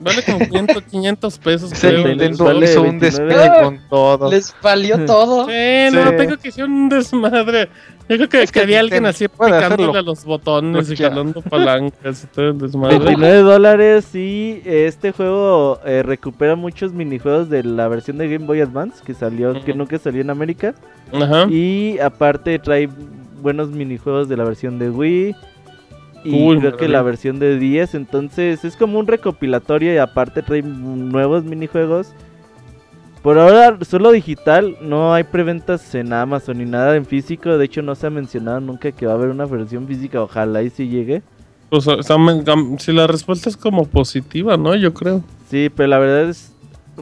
Vale como 500, 500 pesos, Ese creo. Nintendo vale hizo un 29. despegue con todo. Les valió todo. Sí, no, Sí. tengo que hacer un desmadre. Yo creo que, Es que que había alguien así picándole a los botones y jalando palancas y todo el desmadre. 29 dólares y este juego eh, recupera muchos minijuegos de la versión de Game Boy Advance que salió, que nunca salió en América. Ajá. Y aparte trae buenos minijuegos de la versión de Wii. Y Uy, creo que la versión de 10. Entonces es como un recopilatorio y aparte trae nuevos minijuegos. Por ahora solo digital, no hay preventas en Amazon ni nada en físico. De hecho no se ha mencionado nunca que va a haber una versión física. Ojalá y si llegue. Pues, o sea, si la respuesta es como positiva, ¿no? Yo creo. Sí, pero la verdad es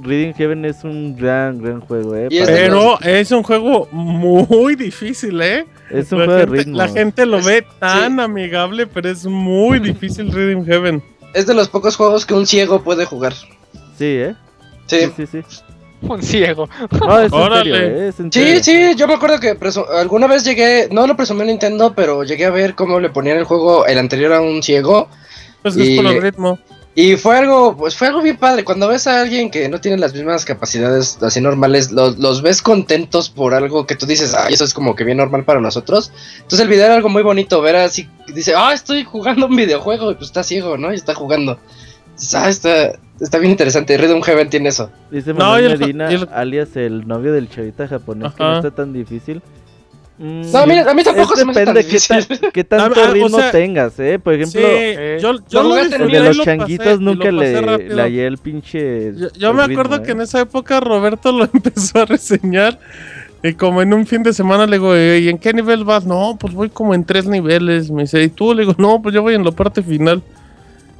Reading Heaven es un gran, gran juego, eh. Pero es un juego muy difícil, ¿eh? Es un la, juego de gente, ritmo. la gente lo Es- ve tan sí. amigable, pero es muy difícil Reading Heaven. Es de los pocos juegos que un ciego puede jugar. Sí, eh. Sí. Sí, sí, sí. Un ciego. No, es en Órale. serio, eh, es en Sí, sí, yo me acuerdo que alguna vez llegué, no lo presumió Nintendo, pero llegué a ver cómo le ponían el juego, el anterior a un ciego. Pues es Y- por el ritmo. Y fue algo, pues fue algo bien padre. Cuando ves a alguien que no tiene las mismas capacidades así normales, los, los ves contentos por algo que tú dices, ah, eso es como que bien normal para nosotros. Entonces el video era algo muy bonito, ver así, dice, ah, estoy jugando un videojuego, y pues está ciego, ¿no? Y está jugando. Ah, está, está bien interesante. Rhythm Heaven tiene eso. Dice No, Manuel el- Medina, el- alias el novio del chavita japonés, que no está tan difícil. Mm, No, mira, a mí tampoco es se me hace tan depende qué, qué tanto o ritmo sea, tengas, eh. Por ejemplo, sí, eh, yo, yo lo de los lo changuitos pasé, y nunca lo le, le hallé el pinche. Yo, yo el me ritmo, acuerdo que eh. en esa época Roberto lo empezó a reseñar. Y como en un fin de semana le digo, "Eh, ¿y en qué nivel vas? No, pues voy como en tres niveles. Me dice, ¿y tú? Le digo, no, pues yo voy en la parte final.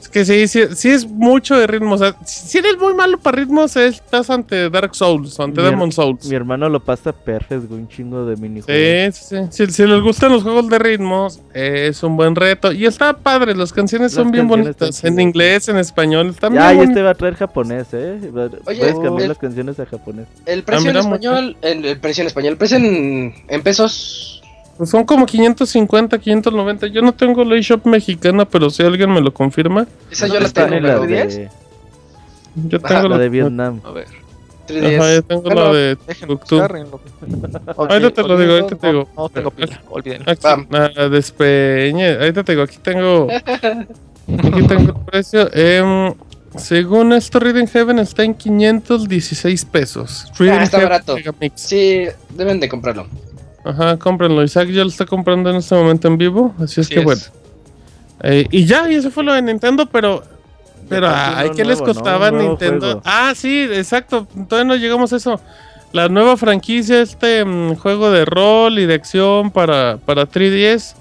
Es que sí, sí, sí es mucho de ritmo. O sea, si eres muy malo para ritmos, estás ante Dark Souls, ante Mi Demon Souls. Mi hermano lo pasa perfecto, un chingo de minijuegos. Sí, sí, sí. Si, si les gustan los juegos de ritmos, es un buen reto. Y está padre, las canciones Las son bien bonitas. En inglés, en español, están Ya, bien y este va a traer japonés, eh. Va- Oye, Puedes cambiar el- las canciones a japonés. El precio en mira, español, el, el precio en español, el precio en, en pesos. Pues son como 550, 590. Yo no tengo la eShop mexicana, pero si alguien me lo confirma, Esa yo la tengo, en la de, yo Ajá, tengo la la de Vietnam. A ver. 3DS. Ajá, yo tengo la de lo- Ahorita te lo digo, ahorita te digo. No, tengo pila, olvídenlo. Ah, despeñe. Ahorita te digo, aquí tengo. Aquí tengo el precio. Em, según esto, Reading Heaven está en 516 pesos. Reading Ah, está Heaven barato. Megamix. Sí, deben de comprarlo. Ajá, cómprenlo. Isaac ya lo está comprando en este momento en vivo. Así es Así que es. bueno. Eh, y ya, y eso fue lo de Nintendo, pero. Pero, ay, ¿qué les costaba Nintendo? juego. Ah, sí, exacto. Todavía no llegamos a eso. La nueva franquicia, este mm, juego de rol y de acción para, para 3DS.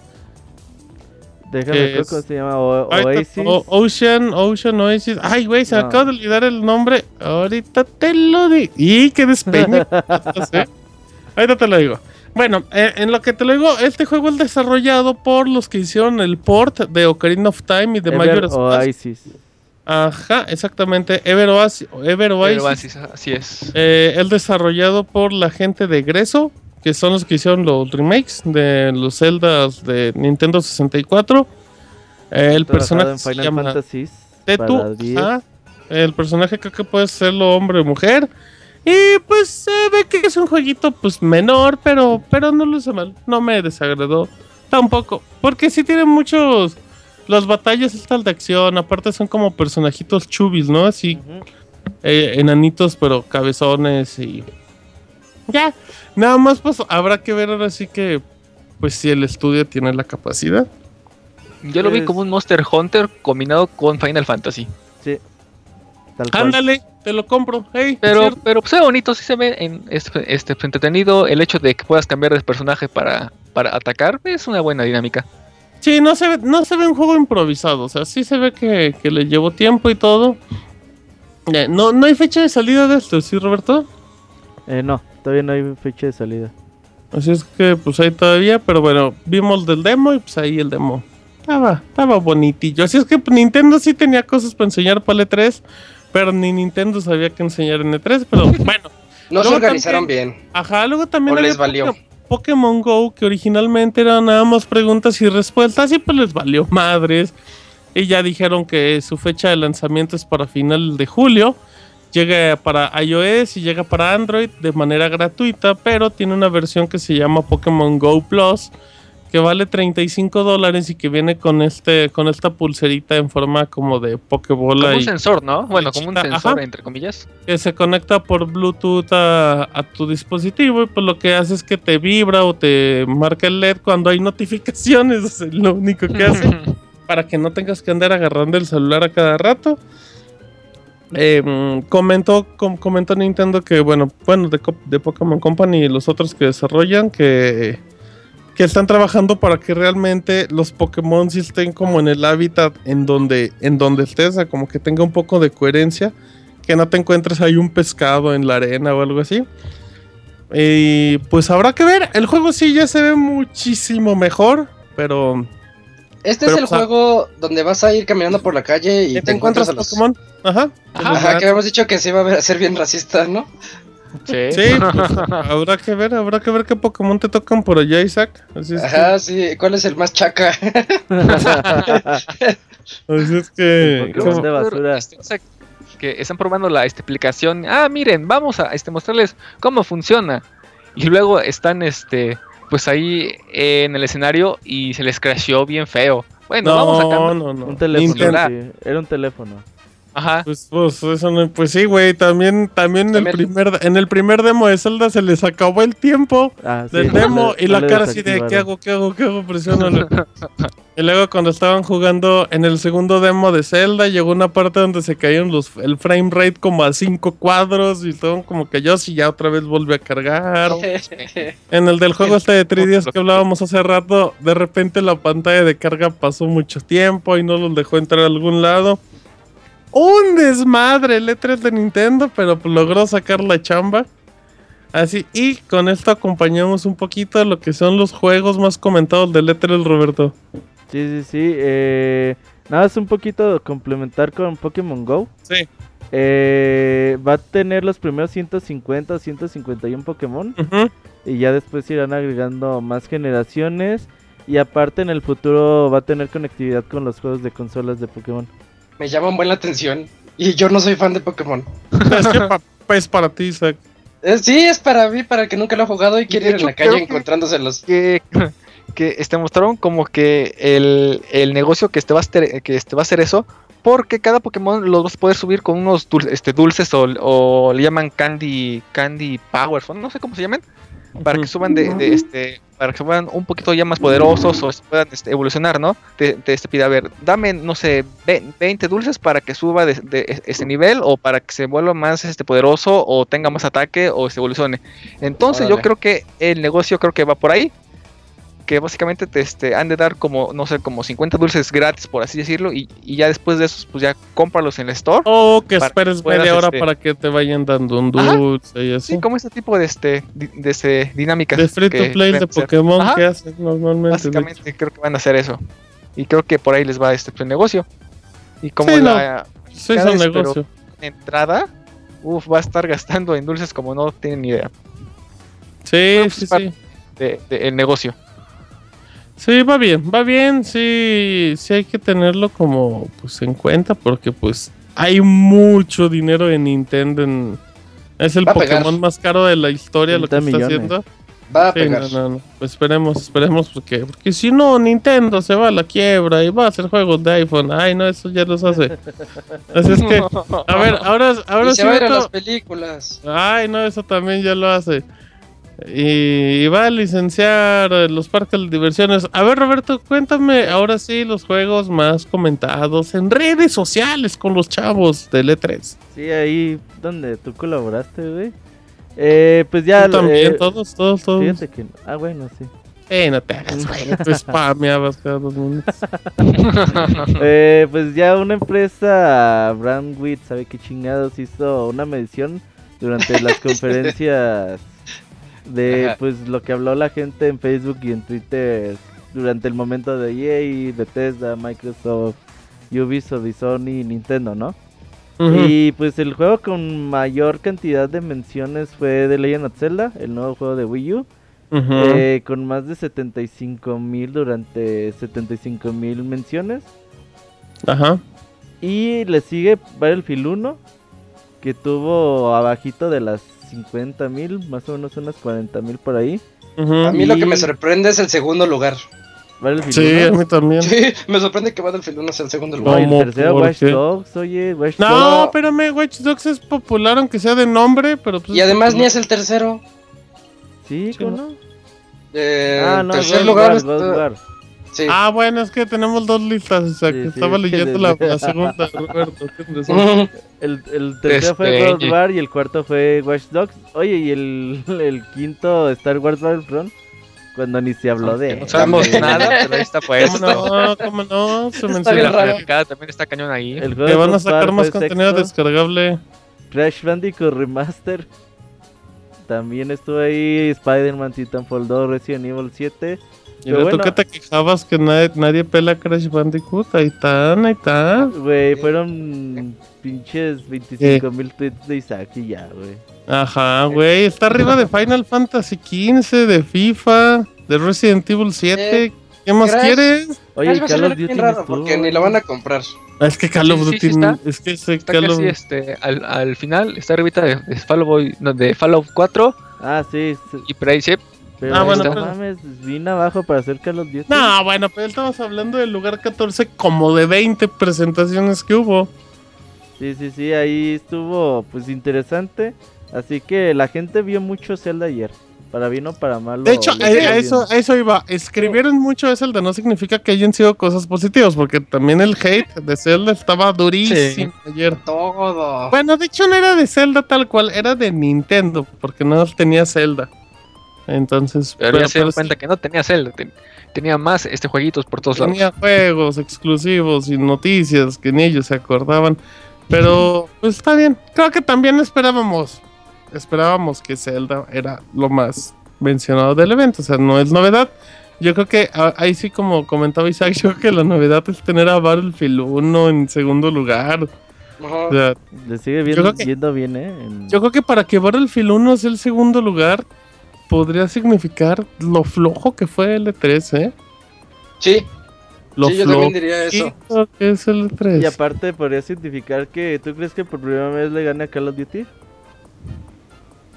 Déjame que ver es- cómo se llama. O- Oasis. O- Ocean, Ocean Oasis. Ay, güey, se me No. acaba de olvidar el nombre. Ahorita te lo digo. ¡Y qué despeñe! No sé. Ahorita te lo digo. Bueno, eh, en lo que te lo digo, este juego es desarrollado por los que hicieron el port de Ocarina of Time y de Majora's. Oasis. Ajá, exactamente. Ever Oasis. Ever Oasis. Pero así, así es. Eh, es desarrollado por la gente de Greso, que son los que hicieron los remakes de los Zeldas de Nintendo 64. Eh, el personaje en se Final llama Fantasy. Tetu. para 10. ajá. El personaje creo que puede serlo hombre o mujer. Y pues se ve que es un jueguito pues menor, pero, pero no lo hace mal. No me desagradó tampoco. Porque sí tiene muchos... Las batallas están de acción, aparte son como personajitos chubis, ¿no? Así eh, enanitos, pero cabezones y. Ya. Nada más, pues habrá que ver ahora sí que. Pues si el estudio tiene la capacidad. Yo lo vi como un Monster Hunter combinado con Final Fantasy. Sí. Tal cual. Ándale, te lo compro. Hey, Pero, pero se ve bonito, sí se ve en este, este entretenido. El hecho de que puedas cambiar de personaje para, para atacar es una buena dinámica. Sí, no se, ve, no se ve un juego improvisado. O sea, sí se ve que, que le llevó tiempo y todo. Eh, no, no hay fecha de salida de esto, ¿sí, Roberto? Eh, no, todavía no hay fecha de salida. Así es que, pues ahí todavía, pero bueno, vimos del demo y pues ahí el demo. Estaba, estaba bonitillo. Así es que pues, Nintendo sí tenía cosas para enseñar para el E3, pero ni Nintendo sabía qué enseñar en E3, pero bueno. No se organizaron bien. Ajá, luego también O les valió. Poké- Pokémon Go, que originalmente eran nada más preguntas y respuestas, y pues les valió madres. Y ya dijeron que su fecha de lanzamiento es para final de julio. Llega para iOS y llega para Android de manera gratuita, pero tiene una versión que se llama Pokémon Go Plus, que vale 35 dólares y que viene con este con esta pulserita en forma como de Pokébola Como un sensor, ¿no? Bueno, como un Ajá. sensor, entre comillas. que se conecta por Bluetooth a, a tu dispositivo y pues lo que hace es que te vibra o te marca el LED cuando hay notificaciones, es lo único que hace. para que no tengas que andar agarrando el celular a cada rato. Eh, comentó, com- comentó Nintendo que, bueno, bueno, de, de Pokémon Company y los otros que desarrollan, que, que están trabajando para que realmente los Pokémon sí estén como en el hábitat en donde, en donde estés, o sea, como que tenga un poco de coherencia, que no te encuentres ahí un pescado en la arena o algo así. Y pues habrá que ver, el juego sí ya se ve muchísimo mejor, pero Este Pero, es el juego donde vas a ir caminando por la calle y ¿Ya te, encuentras a los... Pokémon? Ajá. Que habíamos dicho que se iba a ser bien racista, ¿no? Sí. Sí, pues, habrá que ver, habrá que ver qué Pokémon te tocan por allá, Isaac. Así es, Ajá, sí. ¿Cuál es el más chaca? así es que- Pokémon de basura. Este, que están probando la este, aplicación. Ah, miren, vamos a este, mostrarles cómo funciona. Y luego están este pues ahí en el escenario y se les crasheó bien feo. Bueno, no, vamos acá. no, no. un teléfono. Sí, Era un teléfono. Ajá. Pues, pues, eso no- pues sí, güey, también, también, en, el También- primer, en el primer demo de Zelda se les acabó el tiempo Ah, sí, del no demo le- y no la cara así de, ¿qué hago, qué hago, qué hago? Presiónalo. y luego cuando estaban jugando en el segundo demo de Zelda, llegó una parte donde se cayeron los, el frame rate como a 5 cuadros y todo como que yo sí ya otra vez volví a cargar. En el del juego este de 3DS que hablábamos hace rato, de repente la pantalla de carga pasó mucho tiempo y no los dejó entrar a algún lado. Un desmadre el E3 de Nintendo, pero logró sacar la chamba. Así, y con esto acompañamos un poquito de lo que son los juegos más comentados del E3, Roberto. Sí, sí, sí. eh, nada más un poquito complementar con Pokémon Go. Sí. Eh, va a tener los primeros 150 o 151 Pokémon. Ujú. Y ya después irán agregando más generaciones. Y aparte en el futuro va a tener conectividad con los juegos de consolas de Pokémon. Me llama un buen la atención. Y yo no soy fan de Pokémon. Es que pa- pues para ti, Isaac. Eh, sí, es para mí, para el que nunca lo ha jugado y quiere ir en la calle encontrándoselos. Que, que este, mostraron como que el, el negocio que este, va a hacer, que este va a hacer eso. Porque cada Pokémon los vas a poder subir con unos dul- este, dulces o, o le llaman Candy Candy Powers, o no sé cómo se llaman. para que suban de, de, este para que suban un poquito ya más poderosos o se puedan este, evolucionar, ¿no? Te, te este, pide, a ver, dame, no sé, ve- 20 dulces para que suba de, de ese nivel o para que se vuelva más este poderoso o tenga más ataque o se evolucione. Entonces yo creo que el negocio creo que va por ahí. Que básicamente te este, han de dar como, no sé, como 50 dulces gratis, por así decirlo, y, y ya después de esos, pues ya cómpralos en el store. O que Para que esperes puedas, media hora este- para que te vayan dando un Ajá. dulce y así. Sí, como este tipo de este di- de este dinámicas. de free to que play de. Pokémon Ajá. que hacen normalmente. de. Básicamente creo que van a hacer eso. Y creo que por ahí les va este el negocio. Y como Sí, la Sí, cada es un vez, pero- negocio. entrada, uf, va a estar gastando en dulces como no tienen ni idea Sí, pues, sí, sí. de, de- el negocio. Sí, va bien, va bien, sí, sí hay que tenerlo como pues en cuenta porque pues hay mucho dinero en Nintendo en- es el Va. Pokémon más caro de la historia lo que 30 está haciendo. Va a Sí, pegar. no, no, no. Pues esperemos, esperemos porque porque si no Nintendo se va a la quiebra y va a hacer juegos de iPhone. Ay, no, eso ya los hace. Así es que a ver, ahora ahora y sí se va a ir a Beto- las películas. Ay, no, eso también ya lo hace. Y, y va a licenciar eh, los parques de diversiones. A ver, Roberto, cuéntame ahora sí los juegos más comentados en redes sociales con los chavos del E3. Sí, ahí donde tú colaboraste, güey. Eh, pues ya. Tú también, eh, todos, todos, todos. Fíjate que. Ah, bueno, sí. Eh, no te hagas, güey. Tú spameabas cada dos minutos. Eh, pues ya una empresa, Brandwidth, sabe qué chingados, hizo una medición durante las conferencias de Ajá. pues lo que habló la gente en Facebook y en Twitter durante el momento de EA, Bethesda, Microsoft, Ubisoft y Sony y Nintendo, ¿no? Y pues el juego con mayor cantidad de menciones fue The Legend of Zelda, el nuevo juego de Wii U, eh, con más de 75 mil durante 75 mil menciones. Ajá. Y le sigue Battlefield 1, que tuvo abajito de las 50 mil, más o menos unas 40 mil por ahí. Ujú. A mí lo que me Y- sorprende es el segundo lugar. Battlefield Sí, a 1. mí también. Sí, me sorprende que Battlefield 1 sea el segundo No, lugar. y el tercero ¿Por Watch? Dogs, oye, Watch No, Dogs. espérame, Watch Dogs es popular aunque sea de nombre, pero pues... Y además ni es el tercero. Sí, ¿cómo ¿no? no? Eh, ah, no, tercer lugar War, está- War. Sí. Ah, bueno, es que tenemos dos listas, o sea, Sí, que sí, estaba leyendo la, segunda, Roberto. El, el tercero fue Este, God War y el cuarto fue Watch Dogs. Oye, y el, el quinto Star Wars Battlefront, cuando ni se habló de No sabemos nada, pero ahí está pues. ¿Cómo no? ¿Cómo no? Se menciona. La también está cañón ahí. El Que van a sacar más contenido sexto. descargable. Crash Bandicoot Remaster. También estuvo ahí Spider-Man Titanfall 2, Resident Evil 7. Y Pero tú bueno. que te quejabas que nadie, nadie pela Crash Bandicoot, ahí están, ahí está. Güey, fueron pinches 25 mil tweets de Isaac y ya, güey. Ajá, güey, está arriba de Final Fantasy XV, de FIFA, de Resident Evil 7. Eh, ¿Qué más Crash- quieres? Oye, y a Call of bien Duty raro porque ni lo van a comprar. Ah, Es que Call of Sí, sí, Duty, sí está. es que ese Está Call of casi este, al, al final, está arribita de, de Fallout, no, de Fallout 4 Ah, sí. sí, y sí, Pero Ah, bueno, no pero- mames, vine abajo para hacer Call of Duty. No, bueno, pero estamos hablando del lugar 14 como de 20 presentaciones que hubo. Sí, sí, sí, ahí estuvo pues interesante. Así que la gente vio mucho Zelda ayer. Para bien o para mal. De hecho, a, a eso, a eso iba. Escribieron mucho de Zelda, no significa que hayan sido cosas positivas, porque también el hate de Zelda estaba durísimo ayer. Todo. Bueno, de hecho no era de Zelda tal cual, era de Nintendo, porque no tenía Zelda. Entonces, pero pero- ya se dio pero cuenta que no tenía Zelda, ten- tenía más este jueguitos por todos lados. tenía juegos exclusivos y noticias que ni ellos se acordaban. Pero, pues está bien. Creo que también esperábamos. Esperábamos que Zelda era lo más mencionado del evento. O sea, no es novedad. Yo creo que a- ahí sí, como comentaba Isaac, yo creo que la novedad es tener a Battlefield 1 en segundo lugar. O sea, Le sigue viendo, creo que- yendo bien, ¿eh? En- yo creo que para que Battlefield 1 sea el segundo lugar, podría significar lo flojo que fue el E3, ¿eh? Sí, Lo sí, yo también diría eso. que es el E E3. Y aparte, podría significar que tú crees que por primera vez le gana a Call of Duty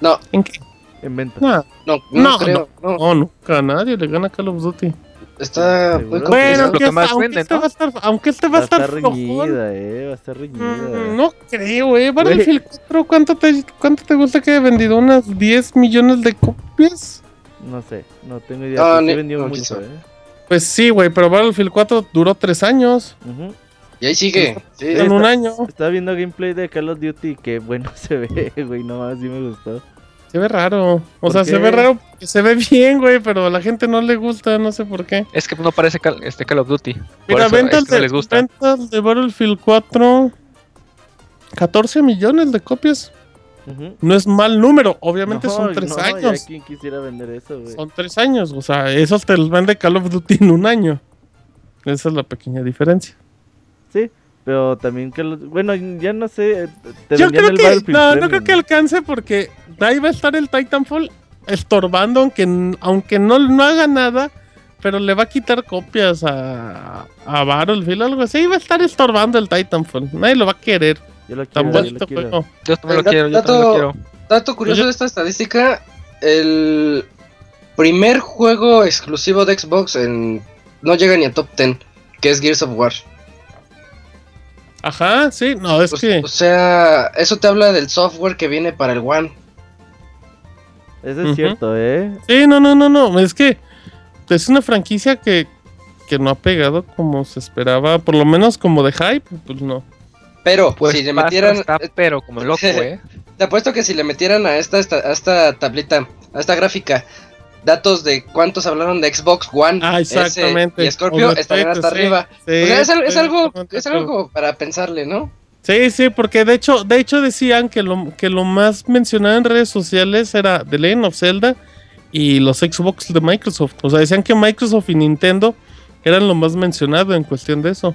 No, ¿En qué? en venta. No, no, no, No, creo. No. no, nunca a nadie le gana Call of Duty. Está muy Bueno, que más aunque vende, este ¿no? va a estar, aunque este va a estar, reñida, eh. Va a estar reñida. mm, no creo, eh. Battlefield 4, ¿cuánto te, ¿cuánto te gusta que haya vendido? ¿Unas 10 millones de copias? No sé, no tengo idea. No, sí ni- vendió no, mucho, eh. Pues sí, güey, pero Battlefield 4 duró 3 años, Y ahí sigue. Sí. Sí. en un año. Estaba viendo gameplay de Call of Duty y qué bueno se ve, güey. No más, sí me gustó. Se ve raro. O ¿Por sea, se qué? ve raro porque se ve bien, güey, pero a la gente no le gusta, no sé por qué. Es que no parece Call, este Call of Duty. Mira, ventas, es que no de, les gusta. ventas de Battlefield 4, 14 millones de copias. Ujú. No es mal número, obviamente No, son 3 no, años. Ya quien quisiera vender eso, güey. Son tres años, o sea, esos te los vende Call of Duty en un año. Esa es la pequeña diferencia. Sí, pero también que los... Bueno, ya no sé. Te Yo creo el que, no, no creo que alcance porque ahí va a estar el Titanfall estorbando, aunque, aunque no, no haga nada, pero le va a quitar copias a, a Battlefield o algo así. Va a estar estorbando el Titanfall. Nadie lo va a querer. Yo lo quiero, yo bonito lo quiero. juego. Yo también lo quiero, yo dato- también lo quiero. Dato curioso Yo- de esta estadística, el primer juego exclusivo de Xbox en no llega ni a top 10, que es Gears of War. Ajá, sí, no, es O, que. o sea, eso te habla del software que viene para el One. Eso es cierto, ¿eh? Sí, no, no, no, no. Es que es una franquicia que, que no ha pegado como se esperaba, por lo menos como de hype, pues no. Pero Pues si le metieran, está, pero como loco, eh. te apuesto que si le metieran a esta, esta, a esta tablita, a esta gráfica, datos de cuántos hablaron de Xbox One Ah, S y Scorpio, estarían hasta sí, arriba. sí, o sea, es, es algo, es algo para pensarle, ¿no? Sí, sí, porque de hecho, de hecho decían que lo, que lo más mencionado en redes sociales era The Legend of Zelda y los Xbox de Microsoft. O sea, decían que Microsoft y Nintendo eran lo más mencionado en cuestión de eso.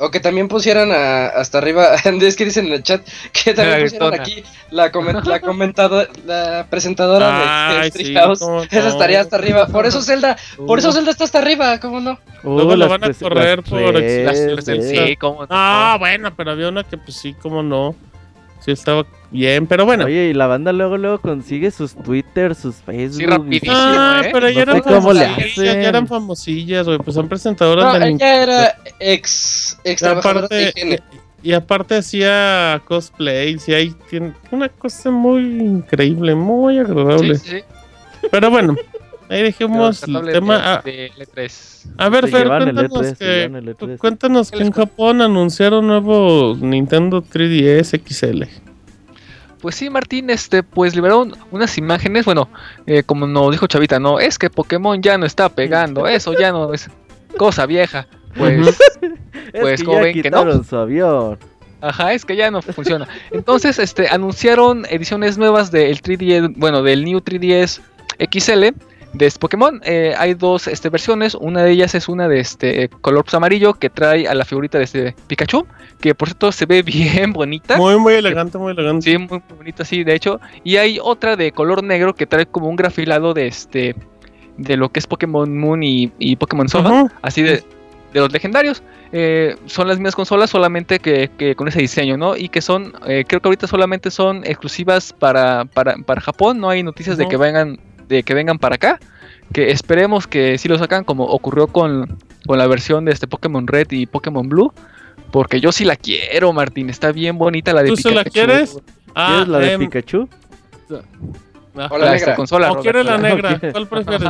O que también pusieran a- hasta arriba, es que dicen en el chat, que también La pusieran aquí la, comen- la comentadora, la presentadora de- de Street sí, House. cómo Esa no. estaría hasta arriba. Por eso Zelda, por eso Uh, Zelda está hasta arriba, ¿cómo no? uh, Luego lo van a correr las por ex- pres- las- sí. Sí, cómo no. Ah, bueno, pero había una que pues sí, como no. Sí estaba bien, pero bueno. Oye, y la banda luego luego consigue sus Twitter, sus Facebook. y- rapidísimo. Ah, ¿eh? pero ya No eran sé cómo le famosillas, ya eran famosillas, güey, pues son presentadoras No, de ella era ex, ex Y de aparte, higiene. y aparte hacía cosplay, y ahí tiene una cosa muy increíble, muy agradable. Sí, sí, sí. Pero bueno, ahí dejemos el tema. de- A, de L3. a ver, Fer, cuéntanos, E3, se que, E3. cuéntanos que en Japón anunciaron nuevo Nintendo 3DS XL. Pues sí, Martín, este, pues liberaron unas imágenes, bueno, eh, como nos dijo Chavita, no, es que Pokémon ya no está pegando, eso ya no es cosa vieja. Pues, Es Pues, que como ven que no. su avión. ajá, es que ya no funciona. Entonces, este, anunciaron ediciones nuevas del 3DS, bueno, del New 3DS XL de este Pokémon. Eh, hay dos este, versiones, una de ellas es una de este color pues, amarillo que trae a la figurita de este Pikachu, que por cierto se ve bien bonita. Muy, muy elegante, muy elegante. Sí, muy, muy bonito, sí, de hecho. Y hay otra de color negro que trae como un grafilado de este. De lo que es Pokémon Moon y, y Pokémon Ujú. así de, de los legendarios. Eh, son las mismas consolas, solamente que, que con ese diseño, ¿no? Y que son, eh, creo que ahorita solamente son exclusivas para, para, para Japón. No hay noticias de que vengan, de que vengan para acá. Que esperemos que sí lo sacan, como ocurrió con, con la versión de este Pokémon Red y Pokémon Blue. Porque yo sí la quiero, Martín. Está bien bonita la de ¿Tú se la Pikachu. quieres? Ah, ¿Quieres la de em, Pikachu? ah, O la La negra. esta consola. ¿O quieres la negra? ¿Cuál prefieres?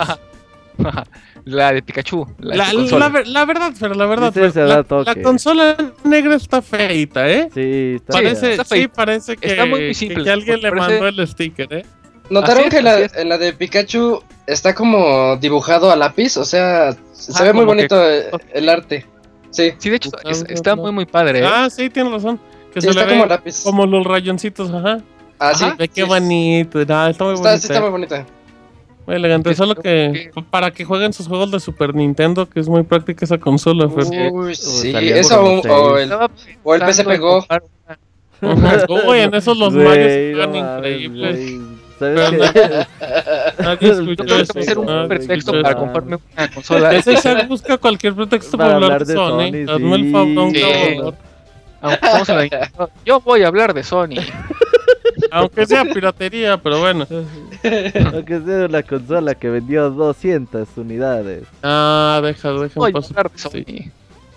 la de Pikachu. La, La, verdad, Fer, la verdad, se la, consola negra está feita, ¿eh? Sí, está parece, bien. está sí, parece que, Está muy que- simple, que alguien le parece- mandó el sticker, ¿eh? ¿Notaron es, que la- la de Pikachu está como dibujado a lápiz? O sea, se Ah, ve muy bonito eh, el, arte. Sí, Sí, de hecho, es- está muy, muy padre. ¿eh? Ah, sí, tienes razón. Que sí se está le como lápiz. como los rayoncitos, ajá. Ah, sí. Ve qué sí. bonito. No, está muy Está, bonito. sí está muy bonita. Muy elegante. Que- Solo que que- para que jueguen sus juegos de Super Nintendo, que es muy práctica esa consola. Sí. Uy, sí. salía Eso o, el, o el comprar una- Uy, en esos los no están increíbles. ¿Sabes Pero qué? Nadie Yo escuchó creo que eso. va a ser un nadie pretexto escuchó para comprarme una consola. Ese se busca cualquier pretexto para, hablar de Sony. Sony, Hazme el sí. favor, Sí. favor. Aunque estamos en la- Yo voy a hablar de Sony. Aunque sea piratería, pero bueno. Aunque sea una consola que vendió 200 unidades. Ah, deja, deja Voy un a paso. hablar de Sony. Sí.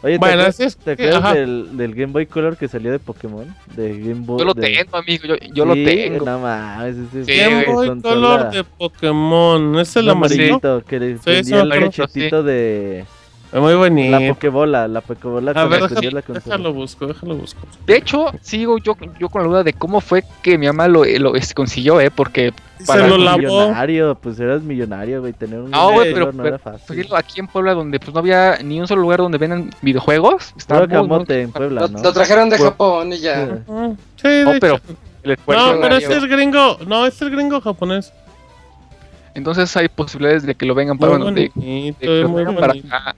Oye, ¿te, Bueno, acuer- así es. te acuerdas del, del Game Boy Color que salió de Pokémon? De Game Boy. Yo lo de- tengo, amigo. Yo, yo lo Sí, tengo. No mames, ese Sí, Game Boy consola. Color de Pokémon. ¿Es el amarillo? amarillito que le Sí, vendía sí el cachetito de Muy la bonito. Pokébola, la Pokébola A ver, déjalo, la déjalo busco, déjalo busco. De hecho, sigo yo, yo con la duda de cómo fue que mi mamá lo, lo este, consiguió, ¿eh? Porque Para Se lo lavó. millonario, pues eras millonario, güey, tener un No, güey, pero- no pero- era fácil. aquí en Puebla, donde pues no había ni un solo lugar donde vendan videojuegos. Puro muy, muy- camote en Puebla, Lo, ¿no? lo trajeron de Japón y ya. Sí. Ah, Sí, de No, hecho. pero el No, pero este es gringo. No, este es gringo japonés. Entonces hay posibilidades de que lo vengan para, bueno, de- que lo vengan para acá.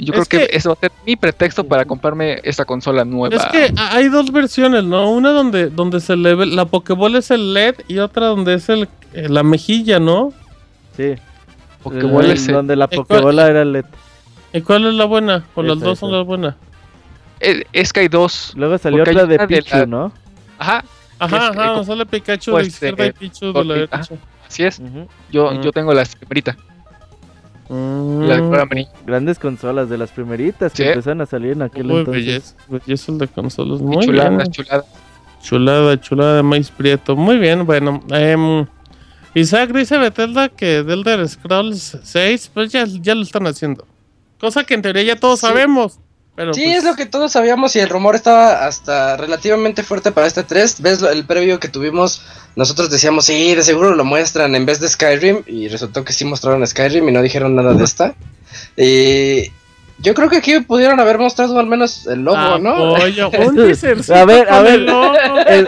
Yo Es creo que, que- eso va a ser mi pretexto para comprarme esta consola nueva. Es que ha- hay dos versiones, ¿no? Una donde, donde se le ve, la Pokéball es el LED y otra donde es el, eh, la mejilla, ¿no? Sí. Pokéball el- es el- donde la ¿Y cuál- Pokébola era LED. ¿Y cuál es la buena? ¿O las Esa, dos son las buenas? eh, es que hay dos. Luego salió otra de Pichu, la- ¿no? Ajá, Ajá, Es- ajá, eh, sale Pikachu pues, de izquierda eh, y Pichu de la derecha. así es. Yo, yo tengo las primeritas. Mm, La. Grandes consolas de las primeritas que Sí. empezaron a salir en aquel Uy, entonces. belleza, belleza el de consolas. Y Muy bien. chuladas. Chulada, chulada de maíz prieto. Muy bien, bueno. em, Isaac dice Bethesda que del Elder Scrolls 6, pues ya, ya lo están haciendo. Cosa que en teoría ya todos Sí. sabemos. Pero Sí, pues, es lo que todos sabíamos y el rumor estaba hasta relativamente fuerte para este 3. ¿Ves el previo que tuvimos? Nosotros decíamos, sí, de seguro lo muestran en vez de Skyrim y resultó que sí mostraron Skyrim y no dijeron nada de esta. Y yo creo que aquí pudieron haber mostrado al menos el logo, ¿no? Apoyo, un A ver, a ver. el logo. Eh,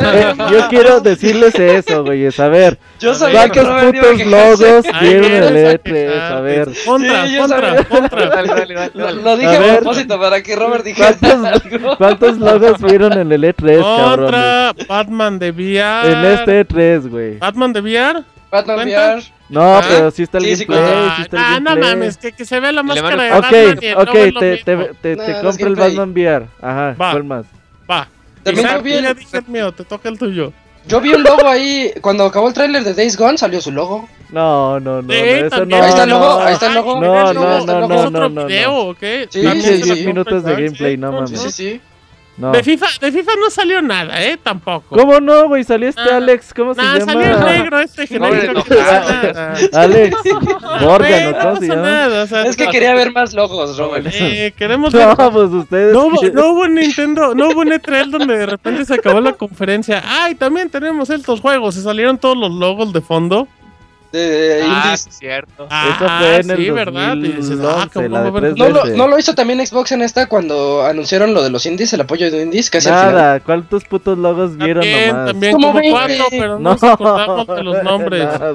yo quiero decirles eso, güey. A ver, Yo sabía que ¿cuántos iba a putos logos vieron el a E3? quejarte. A ver, Contra, Sí, contra, contra. Dale, dale, dale, Lo, dale. lo dije A a, ver. propósito para que Robert dijera ¿Cuántos, algo. ¿Cuántos logos vieron en el E3, cabrones? Contra Batman de VR. En este E3, güey. Batman de VR. Batman ¿Cuenta? VR. No, ¿Ah? pero sí está el Sí, sí, gameplay, cuenta. sí está el Ah, no gameplay. mames, que, que se vea la máscara de a- Ok, Batman. y el logo ok, es lo te, te, te, No, te no compro el. Batman VR. Ajá, Va. ¿cuál más? Va. También yo vi el- dije el mío, te toca el tuyo. Yo vi un logo ahí, cuando acabó el tráiler de Days Gone salió su logo. No, no, no, Sí, no, eso no. Ahí está el logo, no. ahí está el logo. No, el no, logo, no, no, logo. ¿Es otro no, no. video o qué? Sí, También sí, se la sí. compra minutos de gameplay, no no, mames. Sí, no. sí, sí. No. De FIFA, de FIFA no salió nada, ¿eh? Tampoco. ¿Cómo no, güey? Salió este Ah, Alex, ¿cómo se Nah, llama? salió el negro este genérico. no, que no nada. Alex Morgan, Güey, ¿o cómo se llama? nada, o sea, Es que quería ver más logos, Robert. eh, queremos ver No, pues ustedes. No hubo, no hubo Nintendo, no hubo un E3 donde de repente se acabó la conferencia. Ay, también tenemos estos juegos. Se salieron todos los logos de fondo. De Ah, indies. cierto. Ah, fue en el sí, ¿verdad? Ah, 2011, ¿cómo la va a de haber- 3DS. ¿No lo, ¿No lo hizo también Xbox en esta cuando anunciaron lo de los indies, el apoyo de indies? Casi al final. Nada, ¿cuántos putos logos vieron También, nomás? también Como cuatro, pero no, nos acordamos de los nombres. Nada,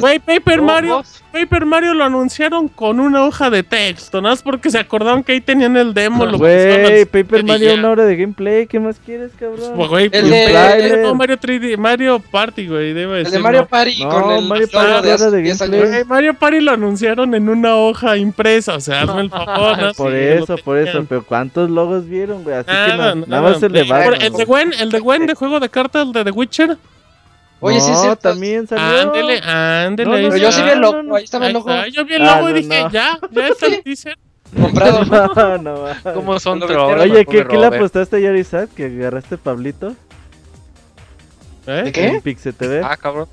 Güey, Paper No, Mario, Paper Mario lo anunciaron con una hoja de texto, nada más porque se acordaron que ahí tenían el demo. lo pusieron Güey, Paper Mario, una hora de gameplay, ¿qué más quieres, Pues, cabrón? güey, El pues, Mario, el- Mario 3D, Mario Party, güey, El de decir, Mario ¿no? Party No, con el Mario De era hace de 10 gameplay. años. Güey, Mario Party lo anunciaron en una hoja impresa, o sea, hazme el favor. ¿no? Por Sí, eso, por eso, pero ¿cuántos logos vieron, güey? Así que Nada, no, nada. nada más el de Por- Batman. El de. Gwen, el de Gwen de juego de cartas, el de The Witcher. Oye, sí, no, sí. también salió. Ándele, ándele. No, no, Pero yo sí vi el logo, no, ahí estaba el logo. está, Yo vi el Ah, logo y no, dije, no. ya, ya está el teaser. Comprado. No, no, va. ¿Cómo son trolls? Oye, ¿qué, ¿qué le apostaste ayer, Isaac? ¿Que agarraste Pablito? ¿Eh? ¿De qué? En Pixel TV. Ah, cabrón.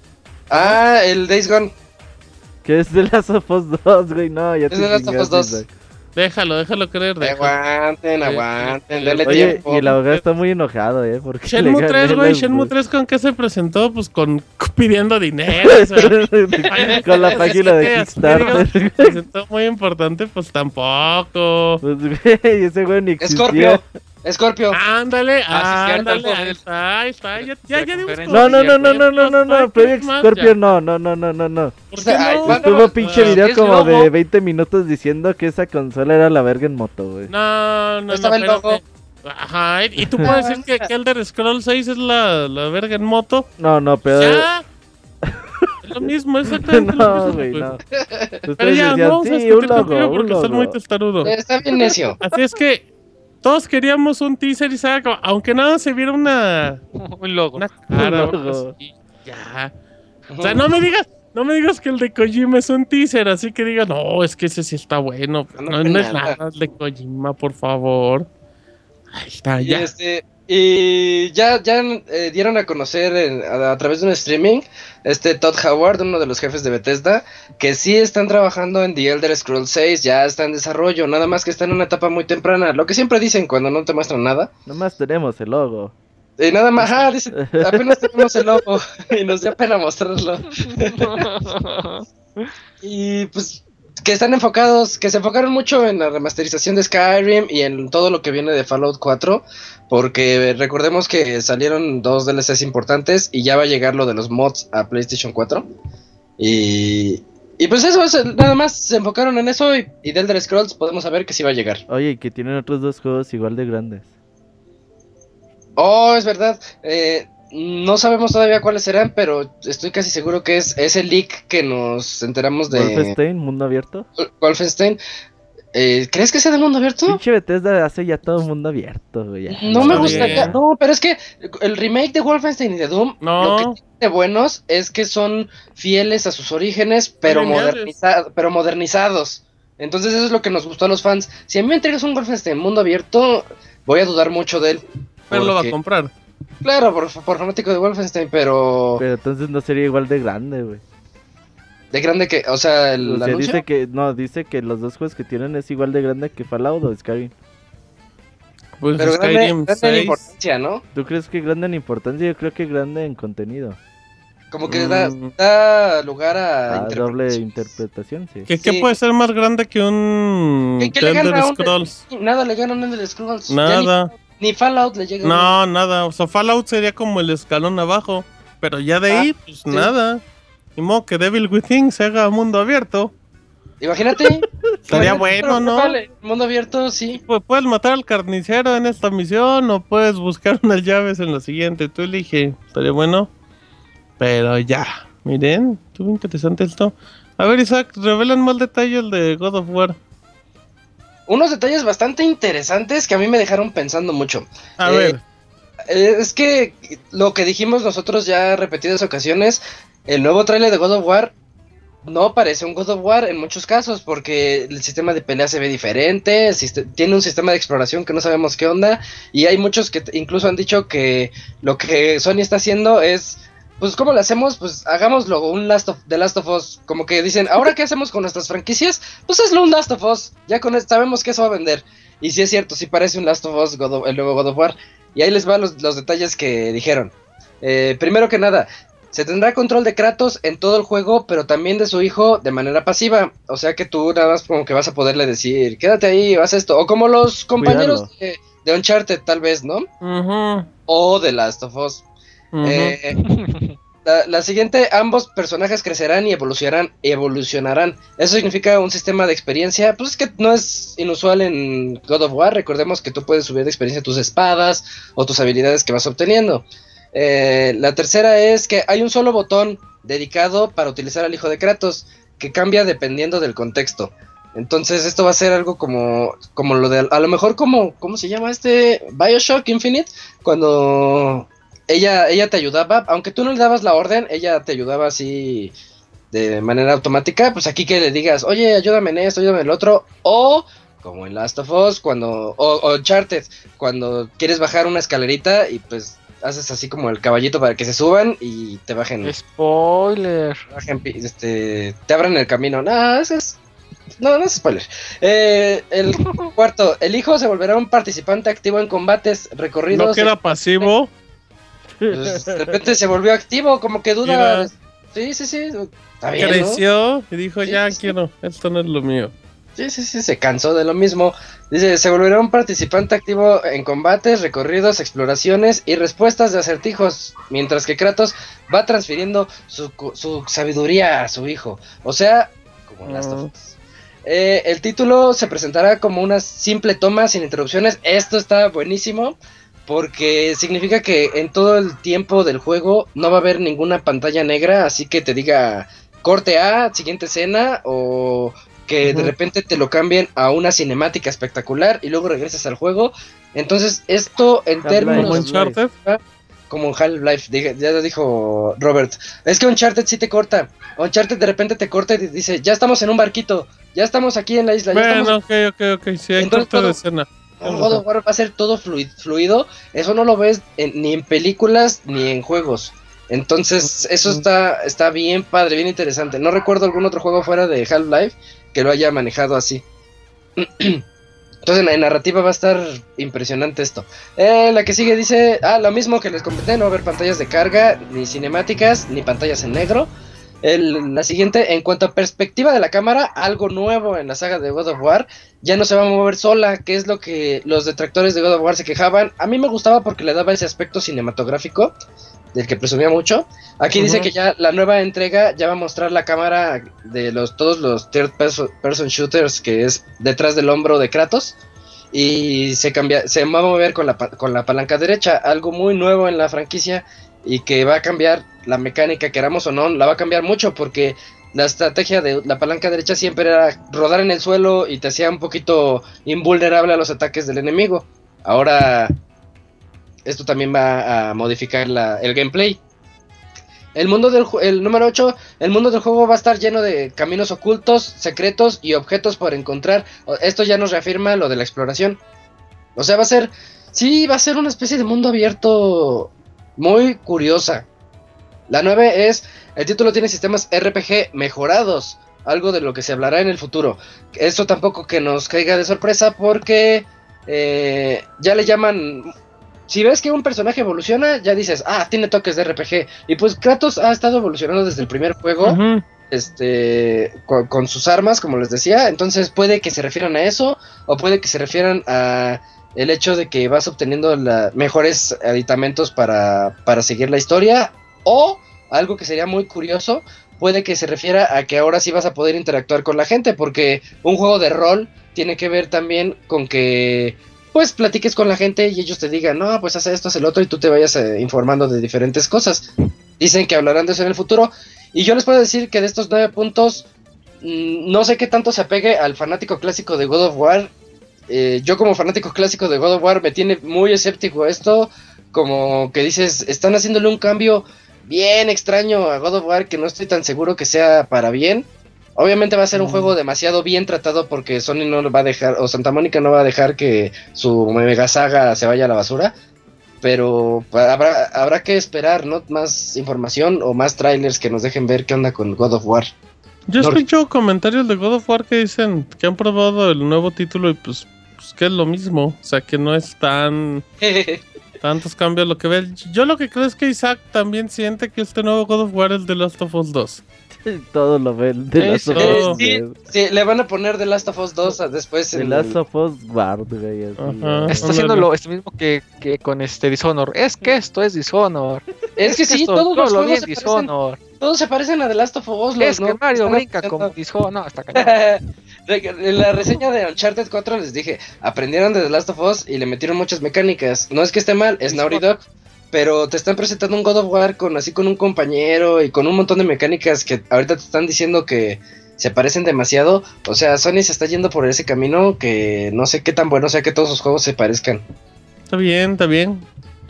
Ah, el Days Gone. Que es de las of Us 2, güey. No, ya Es te de Last of Us chingaste, 2. Isaac. Déjalo, déjalo creer. déjalo. Aguanten, aguanten, denle Oye, tiempo. y el abogado está muy enojado, ¿eh? Porque Shenmue le 3, gané güey, Shenmue 3 con qué se presentó, pues con pidiendo dinero, o sea, Con la página de Kickstarter. se presentó muy importante, pues tampoco. Pues, güey, ese güey ni existía. Scorpio. Scorpio. Ándale, Ah, sí, ándale, ahí está, ahí está, ya, ya, ya dimos. No, no, no, no, no, no, no, no, Project Scorpio no, no, no, no, no, no. Estuvo pinche video como de 20 minutos diciendo que esa consola era la verga en moto, güey. No, no, no, estaba el logo. Ajá, y tú puedes decir que, que Elder Scrolls 6 es la, la verga en moto. No, no, pero... Ya. Es lo mismo, exactamente lo No, mismo, güey, no. Pero ya, decían, no vamos a sí, discutir un contigo porque estás muy testarudo. Está bien necio. Así es que todos queríamos un teaser y sabe, aunque nada se viera una, Un logo. una cara logo. así, ya. O sea, no me digas, no me digas que el de Kojima es un teaser, así que diga, no, es que ese sí está bueno. No, No, no, no es nada. nada el de Kojima, por favor. Ahí está, Y, ya. este, y ya, ya eh, dieron a conocer en- a, a través de un streaming este Todd Howard, uno de los jefes de Bethesda, que sí están trabajando en The Elder Scrolls 6, ya está en desarrollo, nada más que está en una etapa muy temprana, lo que siempre dicen cuando no te muestran nada. Nomás tenemos el logo. Y nada más, ah, dice, apenas tenemos el logo y nos dio pena mostrarlo. Y pues que están enfocados, que se enfocaron mucho en la remasterización de Skyrim y en todo lo que viene de Fallout 4, porque recordemos que salieron dos DLCs importantes y ya va a llegar lo de los mods a PlayStation 4. Y, y pues eso, nada más se enfocaron en eso y, y de Elder Scrolls podemos saber que sí va a llegar. Oye, y que tienen otros dos juegos igual de grandes. Oh, es verdad. eh, no sabemos todavía cuáles serán, pero estoy casi seguro que es ese leak que nos enteramos de Wolfenstein, mundo abierto. Wolfenstein. Eh, ¿Crees que sea de mundo abierto? Pinche Bethesda hace ya todo mundo abierto, güey. No me bien. No, pero es que el remake de Wolfenstein y de Doom, No. lo que tiene de buenos es que son fieles a sus orígenes, pero, moderniza- pero modernizados. Entonces eso es lo que nos gustó a los fans. Si a mí me entregas un Wolfenstein mundo abierto, voy a dudar mucho de él. Pero lo va a comprar. Claro, por, por fanático de Wolfenstein, pero Pero entonces no sería igual de grande, güey. de grande que, o sea, el O sea, anuncio. dice que, no, dice que los dos juegos que tienen es igual de grande que Fallout o Skyrim. Pues Pero grande, Skyrim grande en 6. importancia, ¿no? ¿Tú crees que grande en importancia? Yo creo que grande en contenido. Como que da, Mm. da lugar a, A doble interpretación, sí. ¿Qué, qué Sí. puede ser más grande que un ¿Qué- qué le Elder gana a un- Scrolls? Nada le ganan en el Scrolls. Ya Nada. Ni, Fallout le llega. No, nada. O sea, Fallout sería como el escalón abajo. Pero ya de Ah, ahí, pues sí. nada. Ni modo que Devil Within se haga mundo abierto. Imagínate. Estaría bueno, ¿no? vale, mundo abierto, sí. Pues puedes matar al carnicero en esta misión o puedes buscar unas llaves en la siguiente. Tú elige. Estaría bueno. Pero ya. Miren, estuvo interesante esto. A ver, Isaac, revelan más detalles de God of War. Unos detalles bastante interesantes que a mí me dejaron pensando mucho. A Eh, ver. Eh, es que lo que dijimos nosotros ya repetidas ocasiones, el nuevo tráiler de God of War no parece un God of War en muchos casos, porque el sistema de pelea se ve diferente, tiene un sistema de exploración que no sabemos qué onda, y hay muchos que incluso han dicho que lo que Sony está haciendo es, pues, ¿cómo lo hacemos? Pues hagámoslo un Last of, The Last of Us, como que dicen, ¿ahora qué hacemos con nuestras franquicias? Pues hazlo un Last of Us, ya con sabemos que eso va a vender. Y si es cierto, si parece un Last of Us, el nuevo God of War, y ahí les van los, los detalles que dijeron. Eh, primero que nada, se tendrá control de Kratos en todo el juego, pero también de su hijo de manera pasiva. O sea que tú nada más como que vas a poderle decir, quédate ahí, haz esto. O como los compañeros de, Uncharted, tal vez, ¿no? O de Last of Us. Eh, la, siguiente, ambos personajes crecerán y evolucionarán, evolucionarán. Eso significa un sistema de experiencia, pues es que no es inusual en God of War. Recordemos que tú puedes subir de experiencia tus espadas o tus habilidades que vas obteniendo. Eh, la tercera es que hay un solo botón dedicado para utilizar al hijo de Kratos, que cambia dependiendo del contexto. Entonces esto va a ser algo como, como lo de, a lo mejor como, ¿cómo se llama este? Bioshock Infinite, cuando ella, ella te ayudaba, aunque tú no le dabas la orden, ella te ayudaba así de manera automática, pues aquí que le digas, oye, ayúdame en esto, ayúdame en el otro, o como en Last of Us, cuando, o, o Uncharted, cuando quieres bajar una escalerita y pues haces así como el caballito para que se suban y te bajen. Spoiler. este, te abran el camino. No, eso es. No, no es spoiler. Eh, el cuarto, el hijo se volverá un participante activo en combates recorridos. No queda pasivo. Pues, de repente se volvió activo, como que duda. Sí, sí, sí. Está bien, Creció y dijo, ya quiero, esto no es lo mío. Sí, sí, sí, se cansó de lo mismo. Dice, se volverá un participante activo en combates, recorridos, exploraciones y respuestas de acertijos, mientras que Kratos va transfiriendo su, sabiduría a su hijo. O sea, como Last of Us. Eh, el título se presentará como una simple toma sin interrupciones. Esto está buenísimo porque significa que en todo el tiempo del juego no va a haber ninguna pantalla negra, así que te diga corte A, siguiente escena o que de repente te lo cambien a una cinemática espectacular y luego regresas al juego. Entonces, esto en términos. Como Uncharted. Como Half-Life, ya lo dijo Robert. Es que Uncharted sí te corta. Uncharted de repente te corta y dice: Ya estamos en un barquito, ya estamos aquí en la isla. Bueno, ok, ok, ok. Sí, hay corte de escena. Va a ser todo fluido. Eso no lo ves ni en películas ni en juegos. Entonces, eso está, está bien padre, bien interesante. No recuerdo algún otro juego fuera de Half-Life que lo haya manejado así. Entonces en narrativa va a estar impresionante esto. Eh, la que sigue dice, ah, lo mismo que les comenté, no va a haber pantallas de carga, ni cinemáticas, ni pantallas en negro. La siguiente, en cuanto a perspectiva de la cámara, algo nuevo en la saga de God of War, ya no se va a mover sola, que es lo que los detractores de God of War se quejaban. A mí me gustaba porque le daba ese aspecto cinematográfico del que presumía mucho. Aquí dice que ya la nueva entrega ya va a mostrar la cámara de los todos los third person shooters que es detrás del hombro de Kratos y se cambia se va a mover con la, con la palanca derecha, algo muy nuevo en la franquicia y que va a cambiar la mecánica, queramos o no, la va a cambiar mucho porque la estrategia de la palanca derecha siempre era rodar en el suelo y te hacía un poquito invulnerable a los ataques del enemigo. Ahora esto también va a modificar el gameplay. El mundo del el número 8, el mundo del juego va a estar lleno de caminos ocultos, secretos y objetos por encontrar. Esto ya nos reafirma lo de la exploración. O sea, va a ser sí, va a ser una especie de mundo abierto muy curiosa. La 9 es el título tiene sistemas RPG mejorados, algo de lo que se hablará en el futuro. Esto tampoco que nos caiga de sorpresa porque eh, ya le llaman si ves que un personaje evoluciona, ya dices, ah, tiene toques de RPG. Y pues Kratos ha estado evolucionando desde el primer juego, este, con, sus armas, como les decía. Entonces puede que se refieran a eso, o puede que se refieran a el hecho de que vas obteniendo mejores aditamentos para, para seguir la historia, o algo que sería muy curioso, puede que se refiera a que ahora sí vas a poder interactuar con la gente, porque un juego de rol tiene que ver también con que pues platiques con la gente y ellos te digan, no, pues haz esto, haz el otro y tú te vayas eh, informando de diferentes cosas. Dicen que hablarán de eso en el futuro. Y yo les puedo decir que de estos nueve puntos, mm, no sé qué tanto se apegue al fanático clásico de God of War. Eh, yo como fanático clásico de God of War me tiene muy escéptico esto, como que dices, están haciéndole un cambio bien extraño a God of War que no estoy tan seguro que sea para bien. Obviamente va a ser un Mm. juego demasiado bien tratado porque Sony no lo va a dejar, o Santa Mónica no va a dejar que su mega saga se vaya a la basura. Pero habrá, habrá que esperar, ¿no? Más información o más trailers que nos dejen ver qué onda con God of War. Yo No- escucho comentarios de God of War que dicen que han probado el nuevo título y pues, pues que es lo mismo. O sea, que no es tan tantos cambios lo que ve. Yo lo que creo es que Isaac también siente que este nuevo God of War es The Last of Us 2. Todo lo ven. The Sí, Last of sí, Us, sí. Sí, le van a poner The Last of Us 2 a- después. The en Last el- of Us Guard, güey. así, Ajá. güey. Está haciendo lo esto mismo que, que con este Dishonor. Es que esto es Dishonor. Es que sí, esto, todos los todo lo juegos bien se parecen, Dishonor. Todos se parecen a The Last of Us. los, Es que ¿no? Mario Están brinca como Dishonor. No, hasta cañón. En la reseña de Uncharted 4 les dije, aprendieron de The Last of Us y le metieron muchas mecánicas. No es que esté mal, es Naughty. Dog, pero te están presentando un God of War con así con un compañero y con un montón de mecánicas que ahorita te están diciendo que se parecen demasiado. O sea, Sony se está yendo por ese camino que no sé qué tan bueno sea que todos sus juegos se parezcan. Está bien, está bien.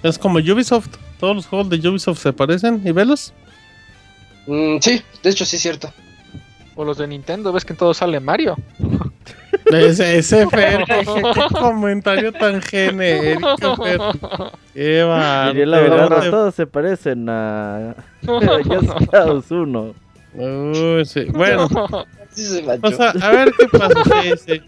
Es como Ubisoft. Todos los juegos de Ubisoft se parecen. ¿Y velos? Mm, sí, de hecho sí es cierto. O los de Nintendo, ves que en todo sale Mario. Ese, ese Fer, qué, qué comentario tan genérico, Fer. Qué bárbaro. Diría la verdad, te- todos se parecen a Just Cause 1. Uy, sí. Bueno, Sí se o sea, a ver qué pasa. Sí, sí.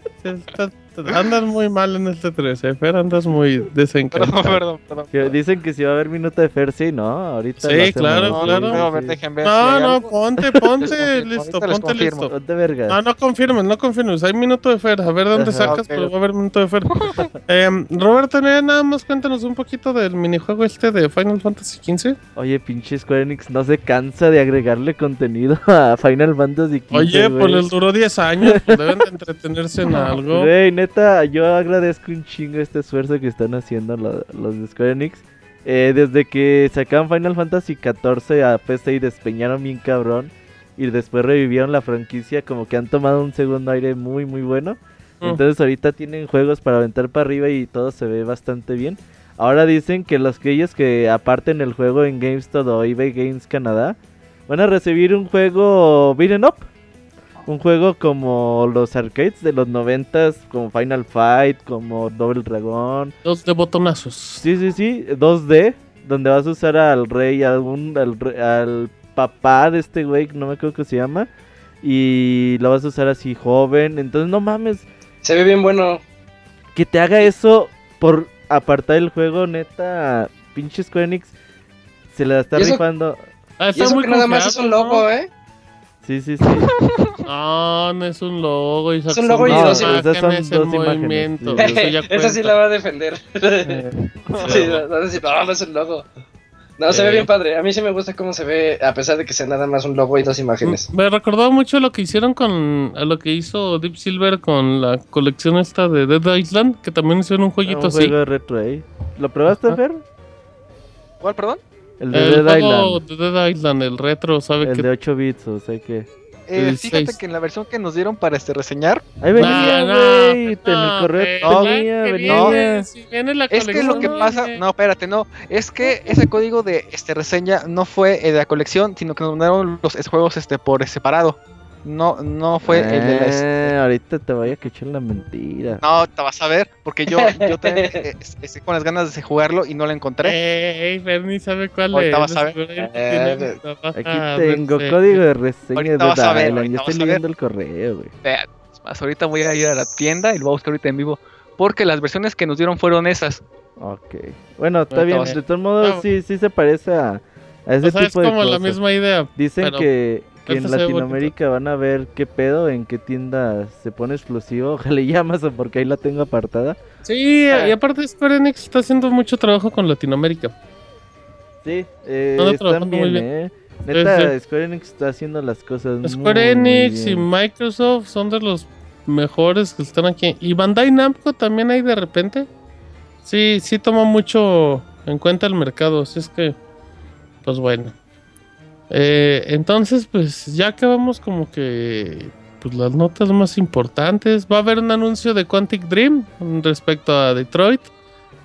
Andas muy mal en este 13, Fer. Andas muy Perdón, desencantado. perdón, perdón. Que dicen que si va a haber minuto de Fer, sí, ¿no? Ahorita Sí, claro, No, claro. no, ver, No, no, ponte, ponte listo, ponte listo. confirmo. Ponte verga. No, no confirmes, no confirmes. Hay minuto de Fer. A ver dónde sacas, Ok, pero va a haber minuto de Fer. Em, Roberto, nada más cuéntanos un poquito del minijuego este de Final Fantasy XV. Oye, pinche Square Enix no se cansa de agregarle contenido a Final Fantasy XV. Oye, pues les duró 10 años. pues deben de entretenerse en algo. Güey, neta, yo agradezco un chingo este esfuerzo que están haciendo lo- los de Square Enix. Eh, desde que sacaron Final Fantasy XIV a PC y despeñaron bien cabrón. Y después revivieron la franquicia, como que han tomado un segundo aire muy, muy bueno. Mm. Entonces ahorita tienen juegos para aventar para arriba y todo se ve bastante bien. Ahora dicen que los que ellos que aparten el juego en GameStop o eBay Games Canadá van a recibir un juego beat'em up. Un juego como los arcades de los noventas, como Final Fight, como Double Dragon. Dos de botonazos. Sí, sí, sí, 2D, donde vas a usar al rey, al, un- al, al papá de este güey, no me acuerdo qué se llama. Y lo vas a usar así joven. Entonces, no mames, Se ve bien bueno. que te haga eso por apartar el juego, neta, pinche Square Enix se la está Y eso- rifando. Ah, Y eso muy que nada más es un logo, ¿no? ¿eh? Sí, sí, sí. No, no es un logo. Isaac, Es un logo y No, dos esas son imágenes dos imágenes, movimiento. sí. Eso ya Esa sí la va a defender. Eh, Sí, no, no es un logo. No, se ve Eh. bien padre. A mí sí me gusta cómo se ve, a pesar de que sea nada más un logo y dos imágenes. Me recordó mucho lo que hicieron con a lo que hizo Deep Silver con la colección esta de Dead Island, que también hicieron un jueguito un así. retro ahí. ¿Lo probaste. Fer? ¿Cuál, perdón? El de El Dead juego Island. de Dead Island, el retro, ¿sabe El que de 8 bits, o sea que. Eh, fíjate que en la versión que nos dieron para este reseñar, Ahí venía, No, no, güey. el no, correo pero venía, venía. si viene la es que lo que pasa, no, espérate, no, es que ese código de este reseña no fue el de la colección, sino que nos mandaron los juegos este por separado. No, no fue el de la Eh, ahorita te vaya a echar la mentira. No, te vas a ver, porque yo, yo también eh, es- estoy con las ganas de jugarlo y no lo encontré. Ey, Bernie sabe cuál Ahorita es. vas a ver. Eh, Aquí tengo de- código de reseña Ahorita de vas a ver, Yo estoy leyendo el correo, güey. Vea, es más, ahorita voy a ir a la tienda y lo voy a buscar ahorita en vivo. Porque las versiones que nos dieron fueron esas. Ok. Bueno, está bien. De todos modos, Ah, sí, sí se parece a, a ese O sea, es tipo de como la misma idea. Dicen pero que, que en Latinoamérica van a ver qué pedo, en qué tienda se pone explosivo. Ojalá y Amazon, porque ahí la tengo apartada. Sí, Ah. y aparte Square Enix está haciendo mucho trabajo con Latinoamérica. Sí, eh, Anda están muy bien, eh. Neta, sí. Square Enix está haciendo las cosas Square muy, muy Enix y bien. Microsoft son de los mejores que están aquí. Y Bandai Namco también hay de repente. Sí, sí toma mucho en cuenta el mercado. Así es que, pues bueno. Eh, entonces, pues ya acabamos como que pues, las notas más importantes. Va a haber un anuncio de Quantic Dream respecto a Detroit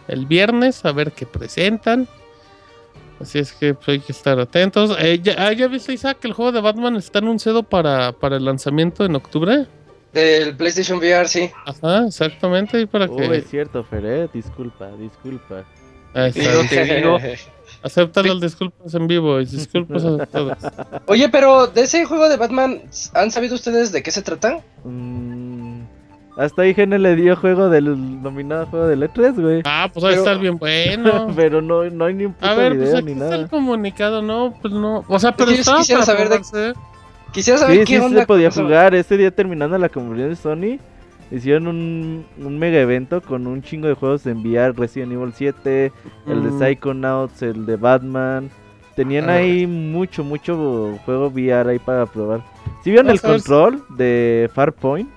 el viernes, a ver qué presentan. Así es que pues, hay que estar atentos. Eh, ¿ya, ah, ¿Ya viste, Isaac, que el juego de Batman está anunciado para, para el lanzamiento en octubre? Del PlayStation VR, sí. Ajá, exactamente. Y para Oh, que es cierto, Fer, eh, disculpa, disculpa. Ah, Digo, está. te digo. Acepta las disculpas en vivo y disculpas a todos. Oye, pero de ese juego de Batman, ¿han sabido ustedes de qué se trata? Mm, hasta IGN le dio juego del nominado juego del E3, güey. Ah, pues va a estar bien bueno. Pero no, no hay ni un puto A ver, pues video aquí ni está nada. el comunicado, no, pues no. O sea, pero estaba quisiera para saber de-. Quisiera saber Sí, qué sí onda. se podía jugar. Ese día terminando la comunidad de Sony, hicieron un, un mega evento con un chingo de juegos de enviar Resident Evil 7, el de Mm. Psychonauts, el de Batman. Tenían Ah. ahí mucho, mucho juego VR ahí para probar. ¿Sí vieron el Vas a ver si- control de Farpoint?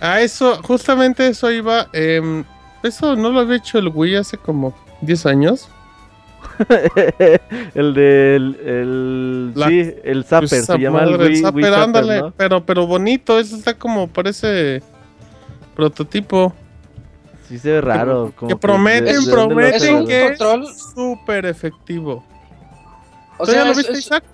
A eso, justamente eso iba. em, eso no lo había hecho el Wii hace como 10 años. el del el, La- sí, el Zapper, Pues, se llama el Wii, Zapper, Wii Zapper, ándale, ¿no? pero, pero bonito, eso está como parece prototipo. Sí se ve raro. como que prometen, prometen Es un que es control. súper efectivo. O ¿Tú ya sea, lo viste, es- Isaac?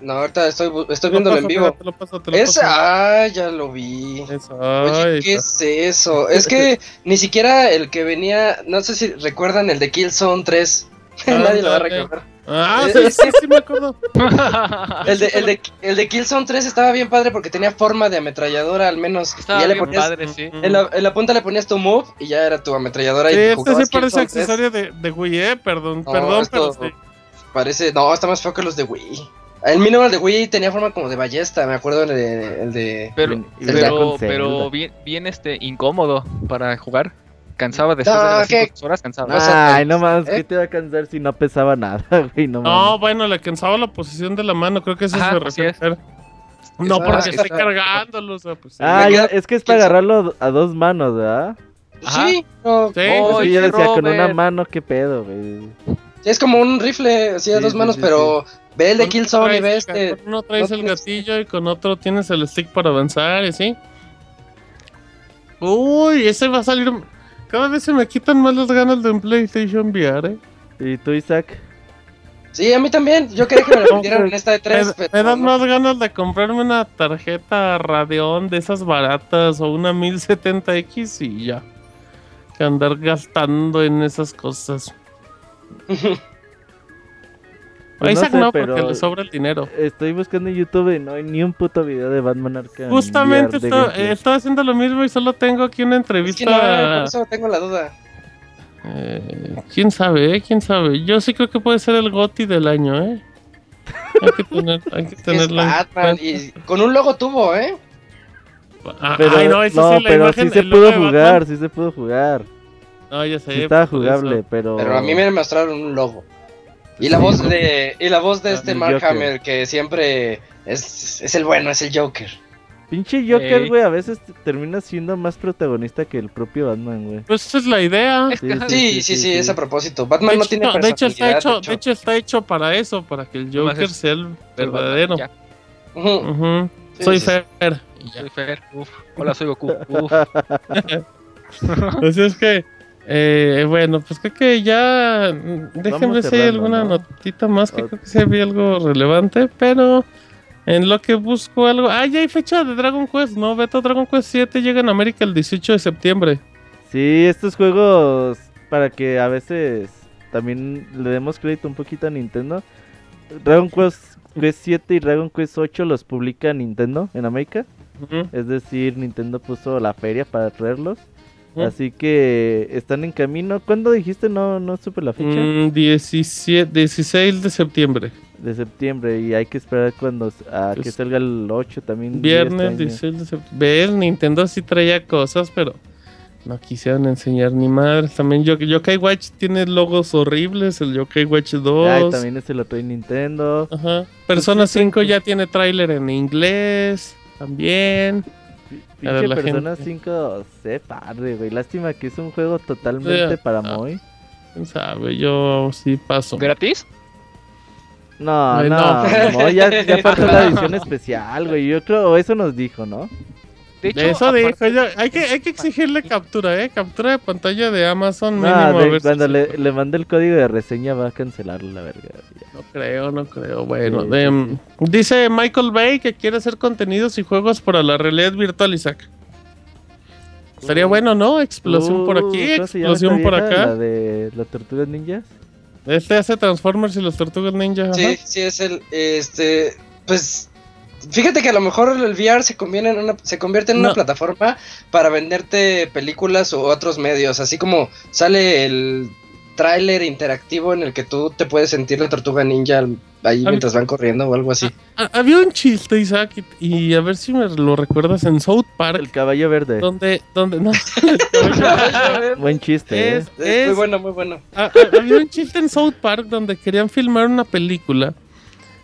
No, ahorita estoy, estoy viéndolo en vivo. Te lo paso, te lo Es, paso. ah, ya lo vi. Oye, ¿qué es eso? Es que ni siquiera el que venía, no sé si recuerdan el de Killzone 3. Nadie lo va a recordar. Ah, sí, sí, sí me acuerdo. El de, el, de, el de Killzone 3 estaba bien padre porque tenía forma de ametralladora al menos. Estaba y ya le bien ponías, padre, sí. en, la, en la punta le ponías tu move y ya era tu ametralladora. Sí, y este sí parece Killzone 3. accesorio de, de Wii, eh, perdón, No, perdón, pero sí. Parece, no, está más feo que los de Wii. El mínimo el de Wii tenía forma como de ballesta, me acuerdo el de, el de Pero, pero, pero bien, bien este, incómodo para jugar. Cansaba después No, de las cinco horas, cansaba. No, o sea, Ay, no más, ¿eh? ¿qué te va a cansar si no pesaba nada, güey? No, bueno, le cansaba la posición de la mano, creo que eso Ajá, se así refiere. es. No, Ah, porque es estoy que- cargándolo, o sea, pues sí. Ah, ya, es que es para agarrarlo a dos manos, ¿verdad? Ajá. Sí, no, Sí, Oh, Sí, sí, yo decía, con una mano, ¿qué pedo, güey? es como un rifle, así a Sí, dos manos, sí, pero ve el de Killzone y traes ve el este. Con uno traes el gatillo y con otro tienes el stick para avanzar, y sí. Uy, ese va a salir. Cada vez se me quitan más las ganas de un PlayStation VR, eh. ¿Y tú, Isaac? Sí, a mí también. Yo quería que me lo vendieran en esta de Me, 3, me pero. dan no. más ganas de comprarme una tarjeta Radeon de esas baratas o una 1070X y ya. Que andar gastando en esas cosas. A Pues no Isaac sé, no, porque le sobra el dinero. Estoy buscando en YouTube y no hay ni un puto video de Batman Arkham. Justamente esto- eh, estaba haciendo lo mismo y solo tengo aquí una Es que entrevista. no, por eso tengo la duda. Eh, ¿Quién sabe, eh? ¿Quién sabe? Yo sí creo que puede ser el GOTI del año, ¿eh? Hay que, tener, hay que Es tenerlo en Batman y con un logo tuvo, ¿eh? Ah, Pero, ay, no, eso no, sí, la pero imagen, sí se pudo jugar, sí se pudo jugar. No, ya sé. Sí estaba jugable, pero... Pero a mí me mostraron un logo. Y la Sí, voz ¿no? de y la voz de Ah, este Mark Joker. Hamill que siempre es, es el bueno, es el Joker. Pinche Joker, Ey. güey, a veces termina siendo más protagonista que el propio Batman, güey. Pues esa es la idea. Sí, sí, Sí, sí, sí, sí, sí. es a propósito. Batman no tiene de hecho está personalidad. hecho, de hecho. está hecho para eso, para que el Joker es- sea el verdadero. Soy. Fer. soy Fer. Uf. Hola, soy Goku. Uf. Así es que, eh, bueno, pues creo que ya. mm, Déjenme si hay alguna ¿no? notita más que creo que sí había algo relevante, pero en lo que busco algo. Ah, ya hay fecha de Dragon Quest, ¿no? Beto Dragon Quest 7 llega en América el 18 de septiembre. Sí, estos juegos, para que a veces también le demos crédito un poquito a Nintendo. Dragon Quest, Quest 7 y Dragon Quest 8 los publica Nintendo en América. Es decir, Nintendo puso la feria para traerlos. Ujú. Así que están en camino. ¿Cuándo dijiste? No, no supe la fecha. Mm, 17, 16 de septiembre. De septiembre. Y hay que esperar cuando a que Pues, salga el 8 también. Viernes este año. 16 de septiembre. Ves, Nintendo sí traía cosas, pero no quisieron enseñar ni madres. También Yo- Yokai Watch tiene logos horribles, el Yokai Watch 2. Ay, también ese lo trae Nintendo. Ajá. Persona sí, 5 pues. ya tiene tráiler en inglés. También. Ver, Pinche la Persona gente. 5 se padre, güey. Lástima que es un juego totalmente Sí, para ah. Moy. ¿Quién sabe? Yo sí paso. ¿Gratis? No, no, no. Moy ya, ya pasó la edición especial, güey. Yo creo, o eso nos dijo, ¿no? De hecho, Eso aparte- dijo yo. Hay que, hay que exigirle captura, ¿eh? Captura de pantalla de Amazon mínimo. No, a ver cuando le, mande el código de reseña va a cancelar la verga. ya. No creo, no creo. Bueno, Sí, de- sí, mm, dice Michael Bay que quiere hacer contenidos y juegos para la realidad virtual, Isaac. Estaría Uh. bueno, ¿no? Explosión por Uh, aquí, ¿cómo se llama esta explosión por vieja? acá. La de las tortugas ninjas. Este hace Transformers y los Tortugas Ninja. ajá. Sí, sí, es el. Este. Pues. Fíjate que a lo mejor el VR se, conviene en una, se convierte en No. una plataforma para venderte películas o otros medios. Así como sale el tráiler interactivo en el que tú te puedes sentir la tortuga ninja ahí mientras van corriendo o algo así. Había un chiste, Isaac, y, y a ver si me lo recuerdas en South Park, El caballo verde. donde, donde, no, Buen chiste, ¿eh? es, Es es- muy bueno, muy bueno. Había un chiste en South Park donde querían filmar una película.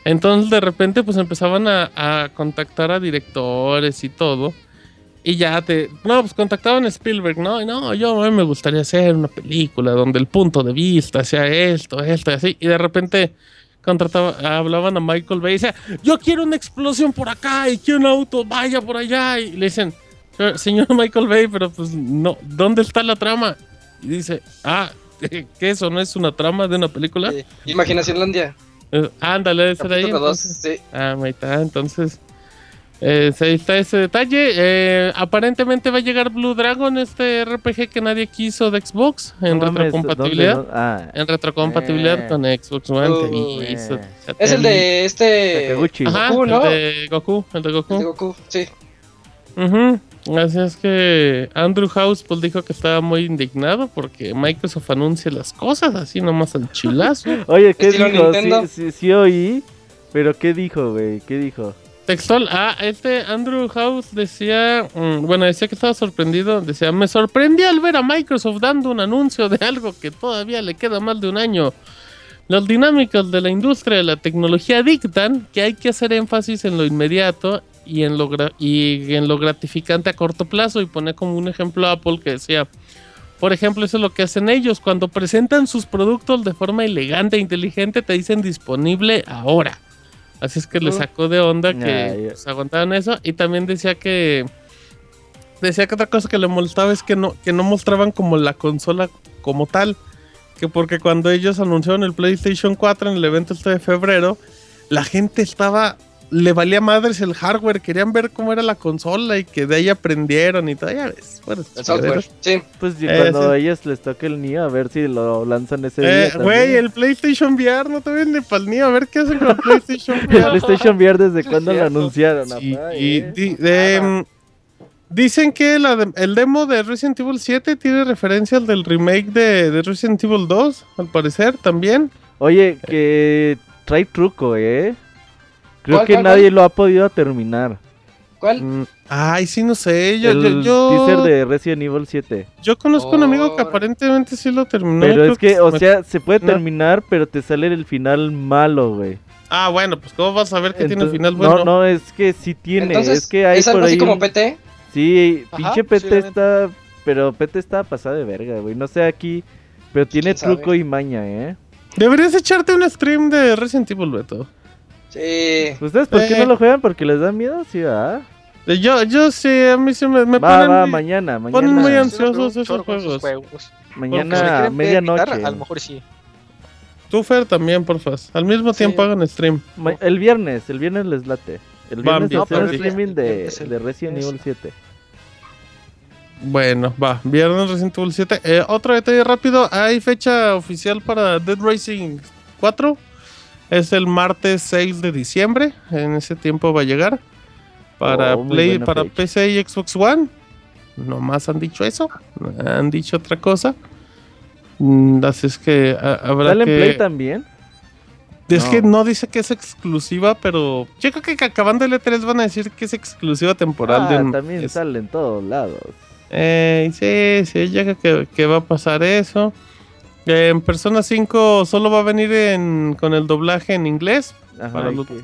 Entonces de repente pues empezaban a, contactar a directores y todo. Y ya te... No, pues contactaban a Spielberg, ¿no? Y no, yo a mí me gustaría hacer una película donde el punto de vista sea esto, esto y así. Y de repente contrataba, hablaban a Michael Bay y decía, yo quiero una explosión por acá y quiero un auto, vaya por allá. Y le dicen, señor Michael Bay, pero pues no, ¿dónde está la trama? Y dice, ah, ¿qué eso no es una trama de una película? Sí. Imaginacionlandia. Eh, ándale, ese de ahí. Capítulo 2. entonces. Sí. Ah, ahí está, entonces. eh, ahí está ese detalle. Eh, aparentemente va a llegar Blue Dragon, este RPG que nadie quiso de Xbox, en No retrocompatibilidad. Ah, En retrocompatibilidad Eh. con Xbox One. Uh, eh. Es el de este. Ajá, Goku, ¿no? el de Goku, el de el de Goku. Sí. Ujú. Así es que Andrew House pues dijo que estaba muy indignado porque Microsoft anuncia las cosas así nomás al chilazo. Oye, ¿qué dijo? Sí, sí, sí oí, pero ¿qué dijo, güey? ¿Qué dijo? Textual, ah, este Andrew House decía, mm, bueno, decía que estaba sorprendido, decía, me sorprendí al ver a Microsoft dando un anuncio de algo que todavía le queda más de un año. Las dinámicas de la industria de la tecnología dictan que hay que hacer énfasis en lo inmediato y en lo, y en lo gratificante a corto plazo y pone como un ejemplo a Apple que decía, por ejemplo, eso es lo que hacen ellos, cuando presentan sus productos de forma elegante e inteligente te dicen disponible ahora. Así es que le sacó de onda que pues, aguantaban eso. Y también decía que. Decía que otra cosa que le molestaba es que no, que no mostraban como la consola como tal. Que porque cuando ellos anunciaron el PlayStation 4 en el evento este de febrero, la gente estaba. Le valía madres el hardware, querían ver cómo era la consola y que de ahí aprendieron y todo. Ya ves, bueno, El software. Sí. Pues y Eh, cuando sí. a ellos les toque el NIO, a ver si lo lanzan ese Eh, día. Güey, el PlayStation VR no te ven ni pa'l ni a ver qué hacen con el PlayStation El VR. PlayStation VR desde cuando lo anunciaron. Sí, apá, y eh. di- de, mm, dicen que la de- el demo de Resident Evil 7 tiene referencia al del remake de, de Resident Evil 2, al parecer también. Oye, que trae truco, ¿eh? Creo ¿Cuál, que cuál, nadie cuál? lo ha podido terminar. ¿Cuál? Mm, Ay, sí, no sé. Yo, el yo, yo, teaser de Resident Evil 7. yo conozco un amigo que Oh. aparentemente sí lo terminó. Pero es que, o me- sea, se puede no. terminar, pero te sale el final malo, güey. Ah, bueno, pues ¿cómo vas a ver que tiene el final bueno? No, no, es que sí tiene. Entonces, es que hay algo por ahí. así como un- PT. Sí, Ajá, pinche PT está. Pero PT está pasada de verga, güey. No sé aquí. Pero tiene truco y maña, ¿eh? Deberías echarte un stream de Resident Evil, Beto. Sí. ¿Ustedes por qué Eh. no lo juegan? ¿Porque les da miedo? Sí, ¿verdad? Eh, Yo, yo sí, a mí sí me, me Va, ponen va, muy- mañana, ponen muy mañana. ansiosos Sí, esos juegos. Si Mañana, quieren medianoche. a lo mejor sí. Tú, Fer, también, porfas. Al mismo Sí. tiempo hagan stream. Ma- El viernes, el viernes les late. El viernes bien. streaming de, el- de Resident es- Evil 7. Bueno, va, viernes Resident Evil 7. Eh, otro detalle rápido, hay fecha oficial para Dead Racing 4. Es el martes 6 de diciembre. En ese tiempo va a llegar. Para Oh, Play, para fecha. PC y Xbox One. Nomás han dicho eso. Han dicho otra cosa. Mm, Así es que a- habrá ¿Sale que... en Play también? Es No. que no dice que es exclusiva, pero yo creo que acabando el E3 van a decir que es exclusiva temporal. Ah, de también es- sale en todos lados. eh, sí, sí, ya creo que, que va a pasar eso. En Persona 5 solo va a venir en, con el doblaje en inglés. Ajá, Para los- que-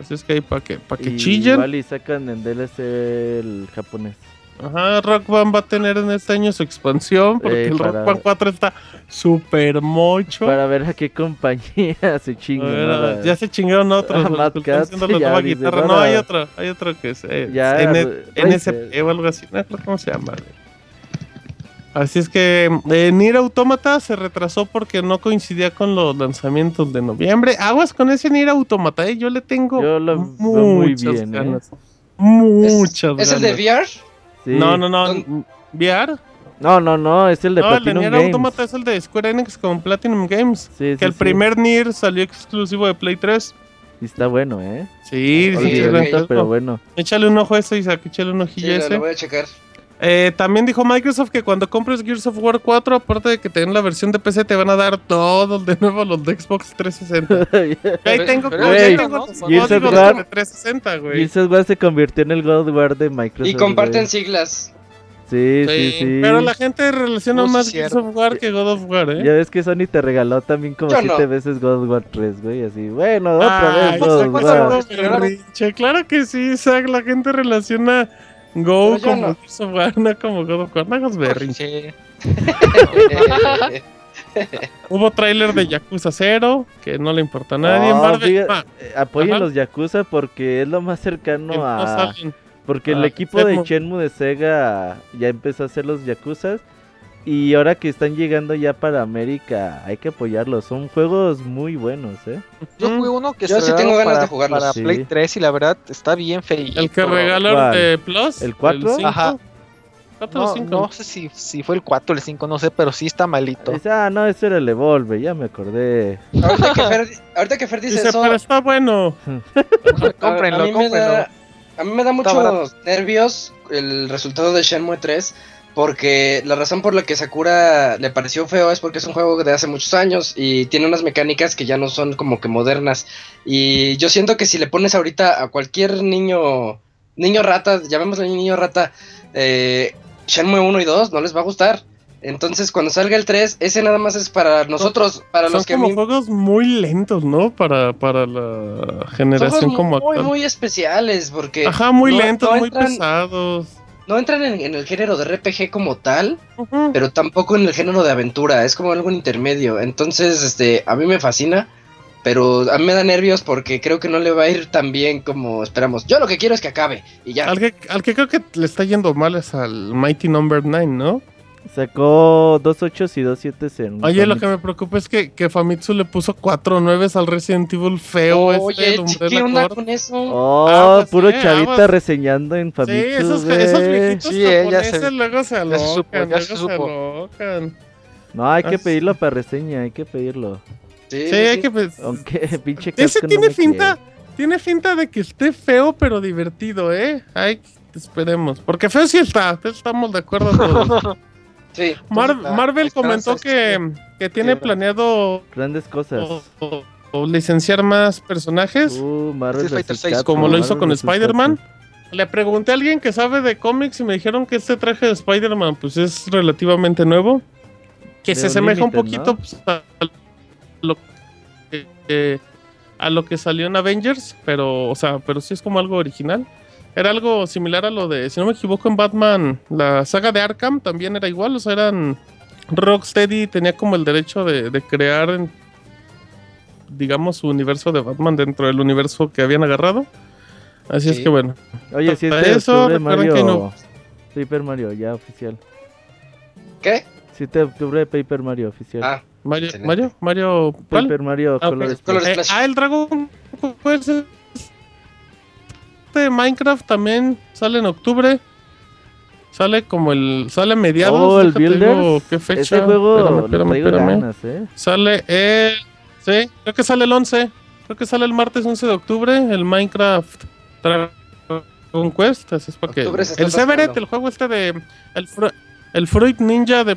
Así es que ahí para que, para que y chillen. Igual y sacan en DLC el japonés. Ajá, Rock Band va a tener en este año su expansión porque Eh, el para- Rock Band 4 está súper mocho. Para ver a qué compañía se chinga. Bueno, ya se chingaron otros. Ah, Mad la ya nueva dice, guitarra. No, hay otro, hay otro que es eh, Ya, N- Razer. NSP o algo así. No ¿Cómo se llama? Así es que eh, Nier Automata se retrasó porque no coincidía con los lanzamientos de noviembre. Aguas con ese Nier Automata, eh, yo le tengo Yo lo muchas muy bien, ¿eh? ganas. Muchas ¿Es el de ganas. VR? Sí. No, no, no. ¿Dónde? ¿VR? No, no, no, es el de no, el de Platinum Nier Games. Automata es el de Square Enix con Platinum Games. Sí, que sí, el sí. primer Nier salió exclusivo de Play 3. Sí está bueno, ¿eh? Sí, sí, sí, pero bueno. Échale un ojo a ese, Isaac, échale un ojillo a ese. lo voy a checar. Eh, también dijo Microsoft que cuando compres Gears of War 4, aparte de que te den la versión de PC, te van a dar todos de nuevo los de Xbox 360. Ahí Pero- tengo, pero ahí güey, tengo los Gears of códigos War- de 360, güey. Gears of War se convirtió en el God of War de Microsoft. Y comparten siglas. Sí, sí, Sí, sí. Pero la gente relaciona sí, más. Gears of War que God of War, Ya ¿eh? ves que Sony te regaló también como Yo siete no. veces God of War 3, güey. Así, bueno, otra Ay, vez God of ¿cuál War. Claro que sí, Isaac, la gente relaciona Go como no. Gears como God of War. No hagas berrinche. Sí. Hubo tráiler de Yakuza 0, que no le importa a nadie. No, Marvel, ah, eh, apoyen Ajá. los Yakuza porque es lo más cercano que a... Porque el Ah, equipo de Shenmue. De Sega ya empezó a hacer los Yakuzas. Y ahora que están llegando ya para América, hay que apoyarlos. Son juegos muy buenos, ¿eh? Yo jugué uno que Yo se sí tengo ganas para, de jugarlos. para Sí. Play 3 y la verdad está bien feíto. El que regalaron de Plus. ¿El cuatro? cinco. Ajá. ¿Cuatro o No, sé si, si fue el 4 o el 5, no sé, pero sí está malito. Ah, no, ese era el Evolve, ya me acordé. ahorita, que Fer, ahorita que Fer dice, Dice, eso, pero está bueno. cómprenlo, a, cómprenlo. da, a mí me da muchos nervios el resultado de Shenmue 3. Porque la razón por la que Sakura le pareció feo es porque es un juego de hace muchos años y tiene unas mecánicas que ya no son como que modernas. Y yo siento que si le pones ahorita a cualquier niño, niño rata, llamémosle niño rata, eh, Shenmue 1 y 2, no les va a gustar. Entonces cuando salga el 3, ese nada más es para nosotros, para Son los que a como mí- juegos muy lentos, ¿no? Para, para la son generación juegos como muy, actual. muy especiales porque Ajá, muy no- lentos, no muy pesados. No entran en, en el género de RPG como tal, pero tampoco en el género de aventura, es como algo intermedio. Entonces, este, a mí me fascina, pero a mí me da nervios porque creo que no le va a ir tan bien como esperamos. Yo lo que quiero es que acabe y ya. Al que, al que creo que le está yendo mal es al Mighty Number 9, ¿no? Sacó dos 8 y dos 7 en. Oye, lo que me preocupa es que, que Famitsu le puso cuatro nueves al Resident Evil feo este Oye, Umbrella ¿qué onda con eso? Oh, Ah, pues puro sí, chavita aguas. reseñando en Sí, Famitsu, esos, güey. esos viejitos Sí, eh, se- luego se ya se alocan, supo, ya luego se se alocan. No, hay que Ah, pedirlo para reseña, hay que pedirlo. Sí, Sí, hay que... pues, Aunque pinche Ese no tiene me finta, tiene finta de que esté feo pero divertido, ¿eh? Ay, esperemos. Porque feo sí está, estamos de acuerdo todos. sí. Mar- Entonces, la Marvel comentó que, que tiene planeado. Grandes cosas. o- o- o licenciar más personajes, Uh, Marvel Street Fighter versus 6, Capcom, como lo hizo con Spider-Man. Le pregunté a alguien que sabe de cómics y me dijeron que este traje de Spider-Man pues es relativamente nuevo. Que De se asemeja un poquito ¿no? pues, a lo que, que- a lo que salió en Avengers, pero o sea, pero sí es como algo original. Era algo similar a lo de, si no me equivoco, en Batman, la saga de Arkham también era igual, o sea, eran Rocksteady tenía como el derecho de, de crear, en- digamos, su universo de Batman dentro del universo que habían agarrado. Así es Sí. que bueno, Oye, 7 Para de eso, Mario. que no- Paper Mario, ya oficial. ¿Qué? 7 de octubre Paper Mario oficial. Ah, Mario. Mario, Mario, ¿cuál? Paper Mario Ah, Color Splash. Eh, ah, el Dragon De Minecraft también sale en octubre. Sale como el. Sale a mediados. Oh, el digo. ¿Qué fecha? Ese juego Espérame, espérame, espérame. ganas, eh. Sale el. Sí, creo que sale el 11. Creo que sale el martes 11 de octubre. El Minecraft Dragon Quest. Así es para que. Se El Severet, el juego este de. El, el Fruit Ninja de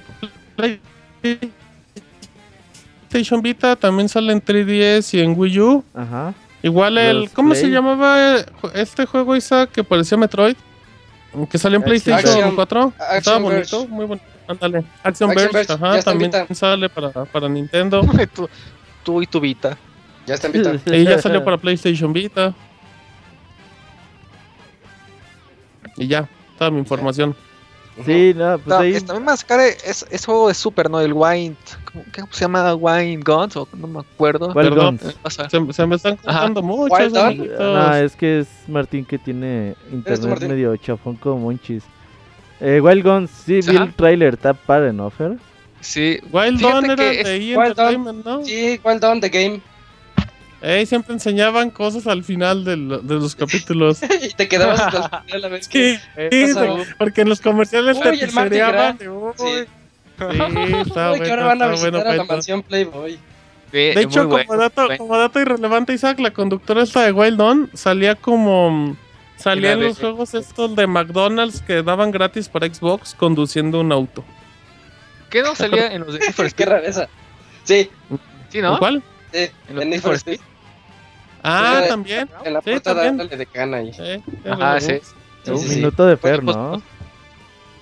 PlayStation Vita también sale en 3DS y en Wii U. Ajá. Igual el. Los ¿Cómo se llamaba eh, este juego, Isaac, que parecía Metroid? Que salió en Action- PlayStation Action- 4. Estaba bonito, Verge. muy bonito. Ándale. Action, Action Verge, ajá, también Vita. sale para, para Nintendo. tú, tú y tu Vita. ya está en Vita. y ya salió para PlayStation Vita. Y ya, toda mi información. Sí, no, pues No, ahí. este, también van a sacar es, es juego de Super, ¿no? El Wine. ¿Cómo, qué se llama? Wine Guns, o no me acuerdo. ¿Cuál Perdón. Se, se me están contando muchos. No, es que es Martín que tiene internet medio chafón como Monchis. Eh, Wild Guns, sí, vi Ajá. el trailer, está padre, ¿no, Fer? sí. Wild Dawn era de es- EA Wild Dawn. Entertainment, ¿no? Sí, Wild Dawn the Game. Ey, siempre enseñaban cosas al final de, lo- de los capítulos. y te quedabas hasta el final a ver Sí, qué sí, pasaba. porque- en los comerciales Uy, te. Uy, Sí. Sí, está Uy, que bueno, ahora van a está visitar bueno, a la mansión Playboy. De hecho, como, dato, como dato irrelevante, Isaac, la conductora esta de Wild Dawn salía como... Salía en la los de- juegos estos de McDonald's que daban gratis para Xbox conduciendo un auto. ¿Qué no salía en los de Need for Qué rareza. Sí, Sí, ¿no? ¿Cuál? sí, En los en Need for Speed. Ah, Sí, también. En la Sí, de cana ahí. Sí, Ajá, sí. Sí, Un sí, sí. minuto de Fer, Pues, ¿no?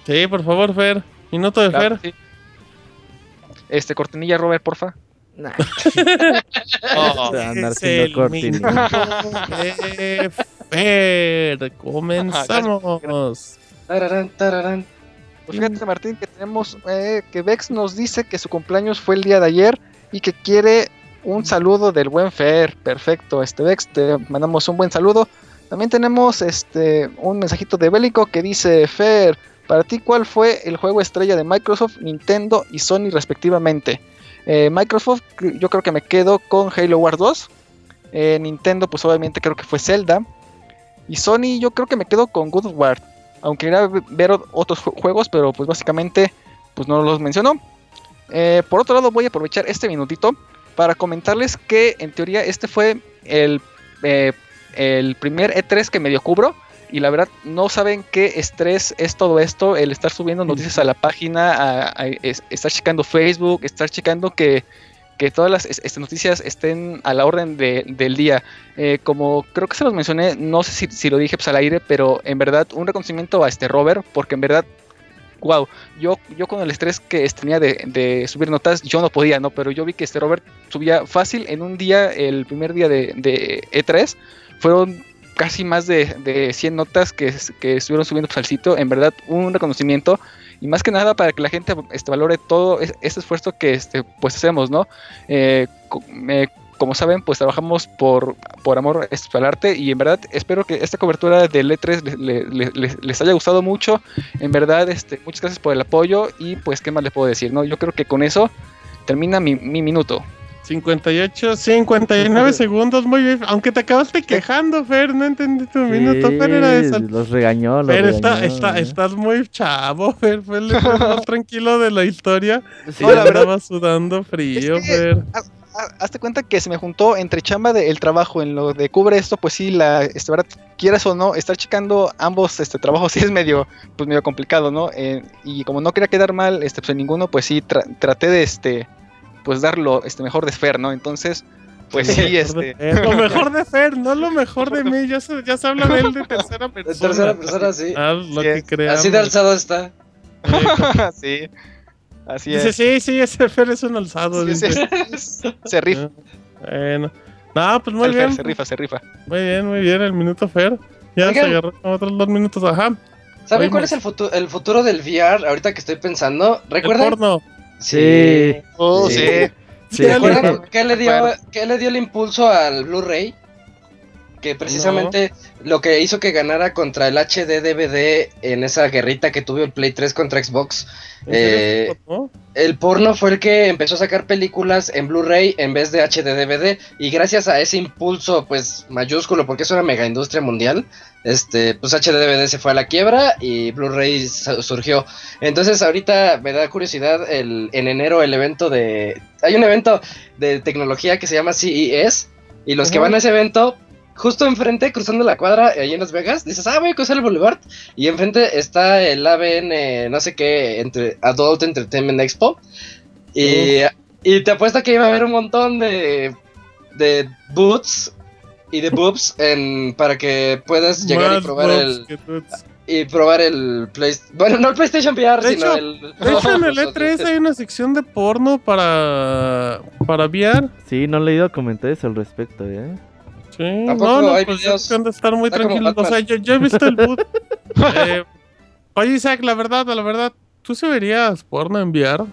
Sí, por favor, Fer. Minuto de Claro, Fer. sí. Este, cortinilla, Robert, porfa. Nah. Oh, Se va a andar Es haciendo el cortinilla. minuto de Fer. Comenzamos. Tararán, tararán. Pues fíjate, Martín, que tenemos eh, que Vex nos dice que su cumpleaños fue el día de ayer y que quiere un saludo del buen Fer. Perfecto, este Vex, te mandamos un buen saludo. También tenemos este un mensajito de Bélico que dice Fer, para ti cuál fue el juego estrella de Microsoft, Nintendo y Sony respectivamente. Eh, Microsoft, yo creo que me quedo con Halo Wars 2. Eh, Nintendo, pues obviamente creo que fue Zelda. Y Sony, yo creo que me quedo con God of War. Aunque quería ver otros ju- juegos, pero pues básicamente pues no los mencionó. Eh, por otro lado, voy a aprovechar este minutito para comentarles que en teoría este fue el, eh, el primer E3 que medio cubro. Y la verdad, no saben qué estrés es todo esto, el estar subiendo noticias a la página, a- a- es- estar checando Facebook, estar checando que, que todas las es- este, noticias estén a la orden de- del día. Eh, como creo que se los mencioné, no sé si, si lo dije pues, al aire, pero en verdad un reconocimiento a este Robert, porque en verdad, wow, yo, yo con el estrés que tenía de, subir notas, yo no podía, ¿no? Pero yo vi que este Robert subía fácil en un día, el primer día de, de E3, fueron casi más de, de 100 notas que, que estuvieron subiendo pues, al sitio, en verdad un reconocimiento. Y más que nada para que la gente este, valore todo es- este esfuerzo que este, pues hacemos, ¿no? Eh, eh, como saben, pues trabajamos por, por amor al arte y en verdad espero que esta cobertura del E3 le- le- le- les, les haya gustado mucho. En verdad, este, muchas gracias por el apoyo y pues, ¿qué más les puedo decir? no Yo creo que con eso termina mi, mi minuto. 58, 59 segundos, muy bien. Aunque te acabaste quejando, Fer, no entendí tu minuto. Fer era eso. Sí, Los regañó, los Fer, está, regañó, está, ¿eh? estás muy chavo, Fer. Fue el E3 más tranquilo de la historia. Sí, Y No, la verdad- andaba sudando frío, Es que- Fer. Ha- Hazte cuenta que se me juntó entre chamba del trabajo en lo de cubre esto, pues sí, la, este, verdad, quieras o no, estar checando ambos este, trabajos sí es medio, pues medio complicado, ¿no? Eh, y como no quería quedar mal, este, pues en ninguno, pues sí, tra- traté de, este, pues dar lo este, mejor de Fer, ¿no? Entonces, pues sí, este, lo mejor de Fer, no lo mejor de mí. Ya se, ya se habla de él de tercera De persona. tercera persona, sí. Ah, lo Sí que. Así de alzado está. Sí, así Dice, es. sí, sí, ese Fer es un alzado. Sí, dice. sí, se rifa, Bueno. No, pues muy el Fer, bien. se rifa, se rifa. Muy bien, muy bien. El minuto Fer. Ya Oigan. se agarró con otros dos minutos. Ajá. ¿Saben cuál es el, futu- el futuro del VR ahorita que estoy pensando? El ¿Recuerdan? porno. Sí. Oh, Sí. sí. Sí. ¿Recuerdan qué le, dio, qué le dio el impulso al Blu-ray? Que precisamente lo que hizo que ganara contra el HD DVD en esa guerrita que tuvo el Play 3 contra Xbox. ¿En serio Eh, el porno? El porno fue el que empezó a sacar películas en Blu-ray en vez de HD DVD y gracias a ese impulso pues mayúsculo porque es una mega industria mundial, este pues HD DVD se fue a la quiebra y Blu-ray su- surgió. Entonces ahorita me da curiosidad el en enero el evento de hay un evento de tecnología que se llama CES y los que van a ese evento justo enfrente, cruzando la cuadra, ahí en Las Vegas, dices, ah, voy a cruzar el Boulevard. Y enfrente está el ABN, no sé qué, entre Adult Entertainment Expo. Y, y te apuesto que iba a haber un montón de, de boots y de boobs en, para que puedas llegar y probar el, y probar el PlayStation. Bueno, no el PlayStation VR, De sino hecho- el. De hecho, en el los E3 otros. hay una sección de porno para, para VR. Sí, no he leído comentarios al respecto, ¿eh? Sí, Tampoco no, no, hay pues videos. es que han de estar muy tranquilos. O sea, yo, yo he visto el boot. eh, Oye, Isaac, la verdad, la verdad, ¿tú se verías porno en VR?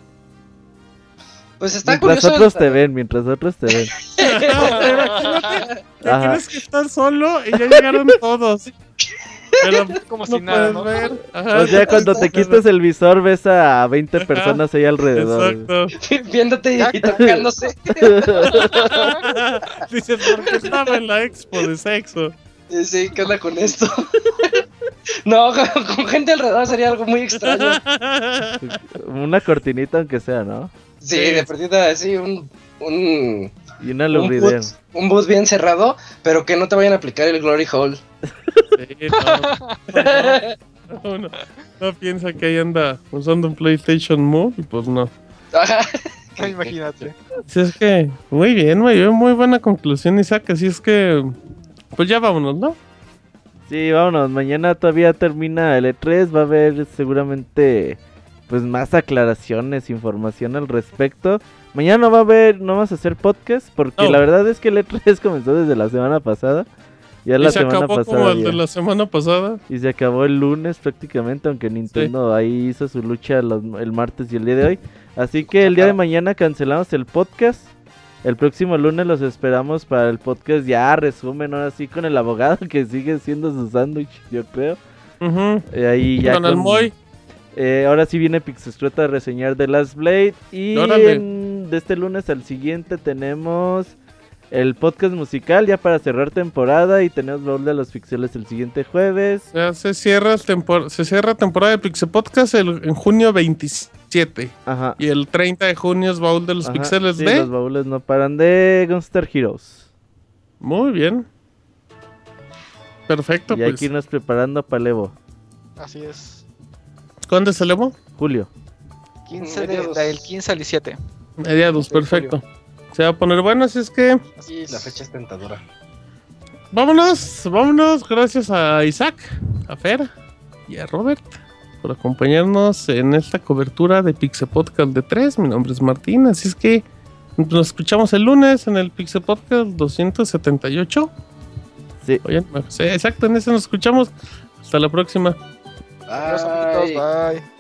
Pues está Mientras curioso. otros te ven, mientras otros te ven. ¿Te Ajá. crees que estás solo y ya llegaron todos? Pero Como no si nada, ¿no? ver. Ajá, O sea, cuando te quitas el visor ves a 20 Ajá. personas ahí alrededor. Exacto. Viéndote y, y tocándose. Dices, porque estaba en la expo de sexo. Sí, sí, ¿qué onda con esto? no, con, gente alrededor sería algo muy extraño. Una cortinita aunque sea, ¿no? Sí, Sí. de perdida, así, un. un Y una un lubricera. boot, un boot bien cerrado, pero que no te vayan a aplicar el Glory Hole. Sí, no. No, no, no piensa que ahí anda usando un PlayStation Move y pues no. Imagínate. Si es que, muy bien, muy bien, muy buena conclusión, Isaac. Así es que, pues ya vámonos, ¿no? Sí, vámonos. Mañana todavía termina el E3. Va a haber seguramente pues más aclaraciones, información al respecto. Mañana no va a haber, no vamos a hacer podcast porque No. la verdad es que el E3 comenzó desde la semana pasada. Ya la y se semana acabó pasada. como el ya. de la semana pasada. Y se acabó el lunes prácticamente, aunque Nintendo ahí hizo su lucha los- el martes y el día de hoy. Así que el día de mañana cancelamos el podcast. El próximo lunes los esperamos para el podcast ya resumen, ahora sí con el abogado que sigue siendo su sándwich, yo creo. Ujú. Eh, ahí ya Con el Moy. eh, ahora sí viene Pixestrueta a reseñar The Last Blade. Y en- de este lunes al siguiente tenemos el podcast musical ya para cerrar temporada. Y tenemos Baúl de los Pixeles el siguiente jueves. Ya se cierra, tempor- se cierra temporada de Pixel Podcast el- en junio 27. Ajá. Y el 30 de junio es Baúl de los Ajá, Pixeles sí, de. Los baúles no paran de Gunstar Heroes. Muy bien. Perfecto, y hay pues. que irnos preparando para el Evo. Así es. ¿Cuándo se elevó? Julio. 15 de, Mediados. del 15 al 17. Mediados, perfecto. Se va a poner bueno, así es que Sí, la fecha es tentadora. vámonos, vámonos. Gracias a Isaac, a Fer y a Robert por acompañarnos en esta cobertura de Pixel Podcast de 3. Mi nombre es Martín, así es que nos escuchamos el lunes en el Pixel Podcast 278. Sí. Oye, sí, exacto, en ese nos escuchamos. Hasta la próxima. Adiós, amiguitos. Bye.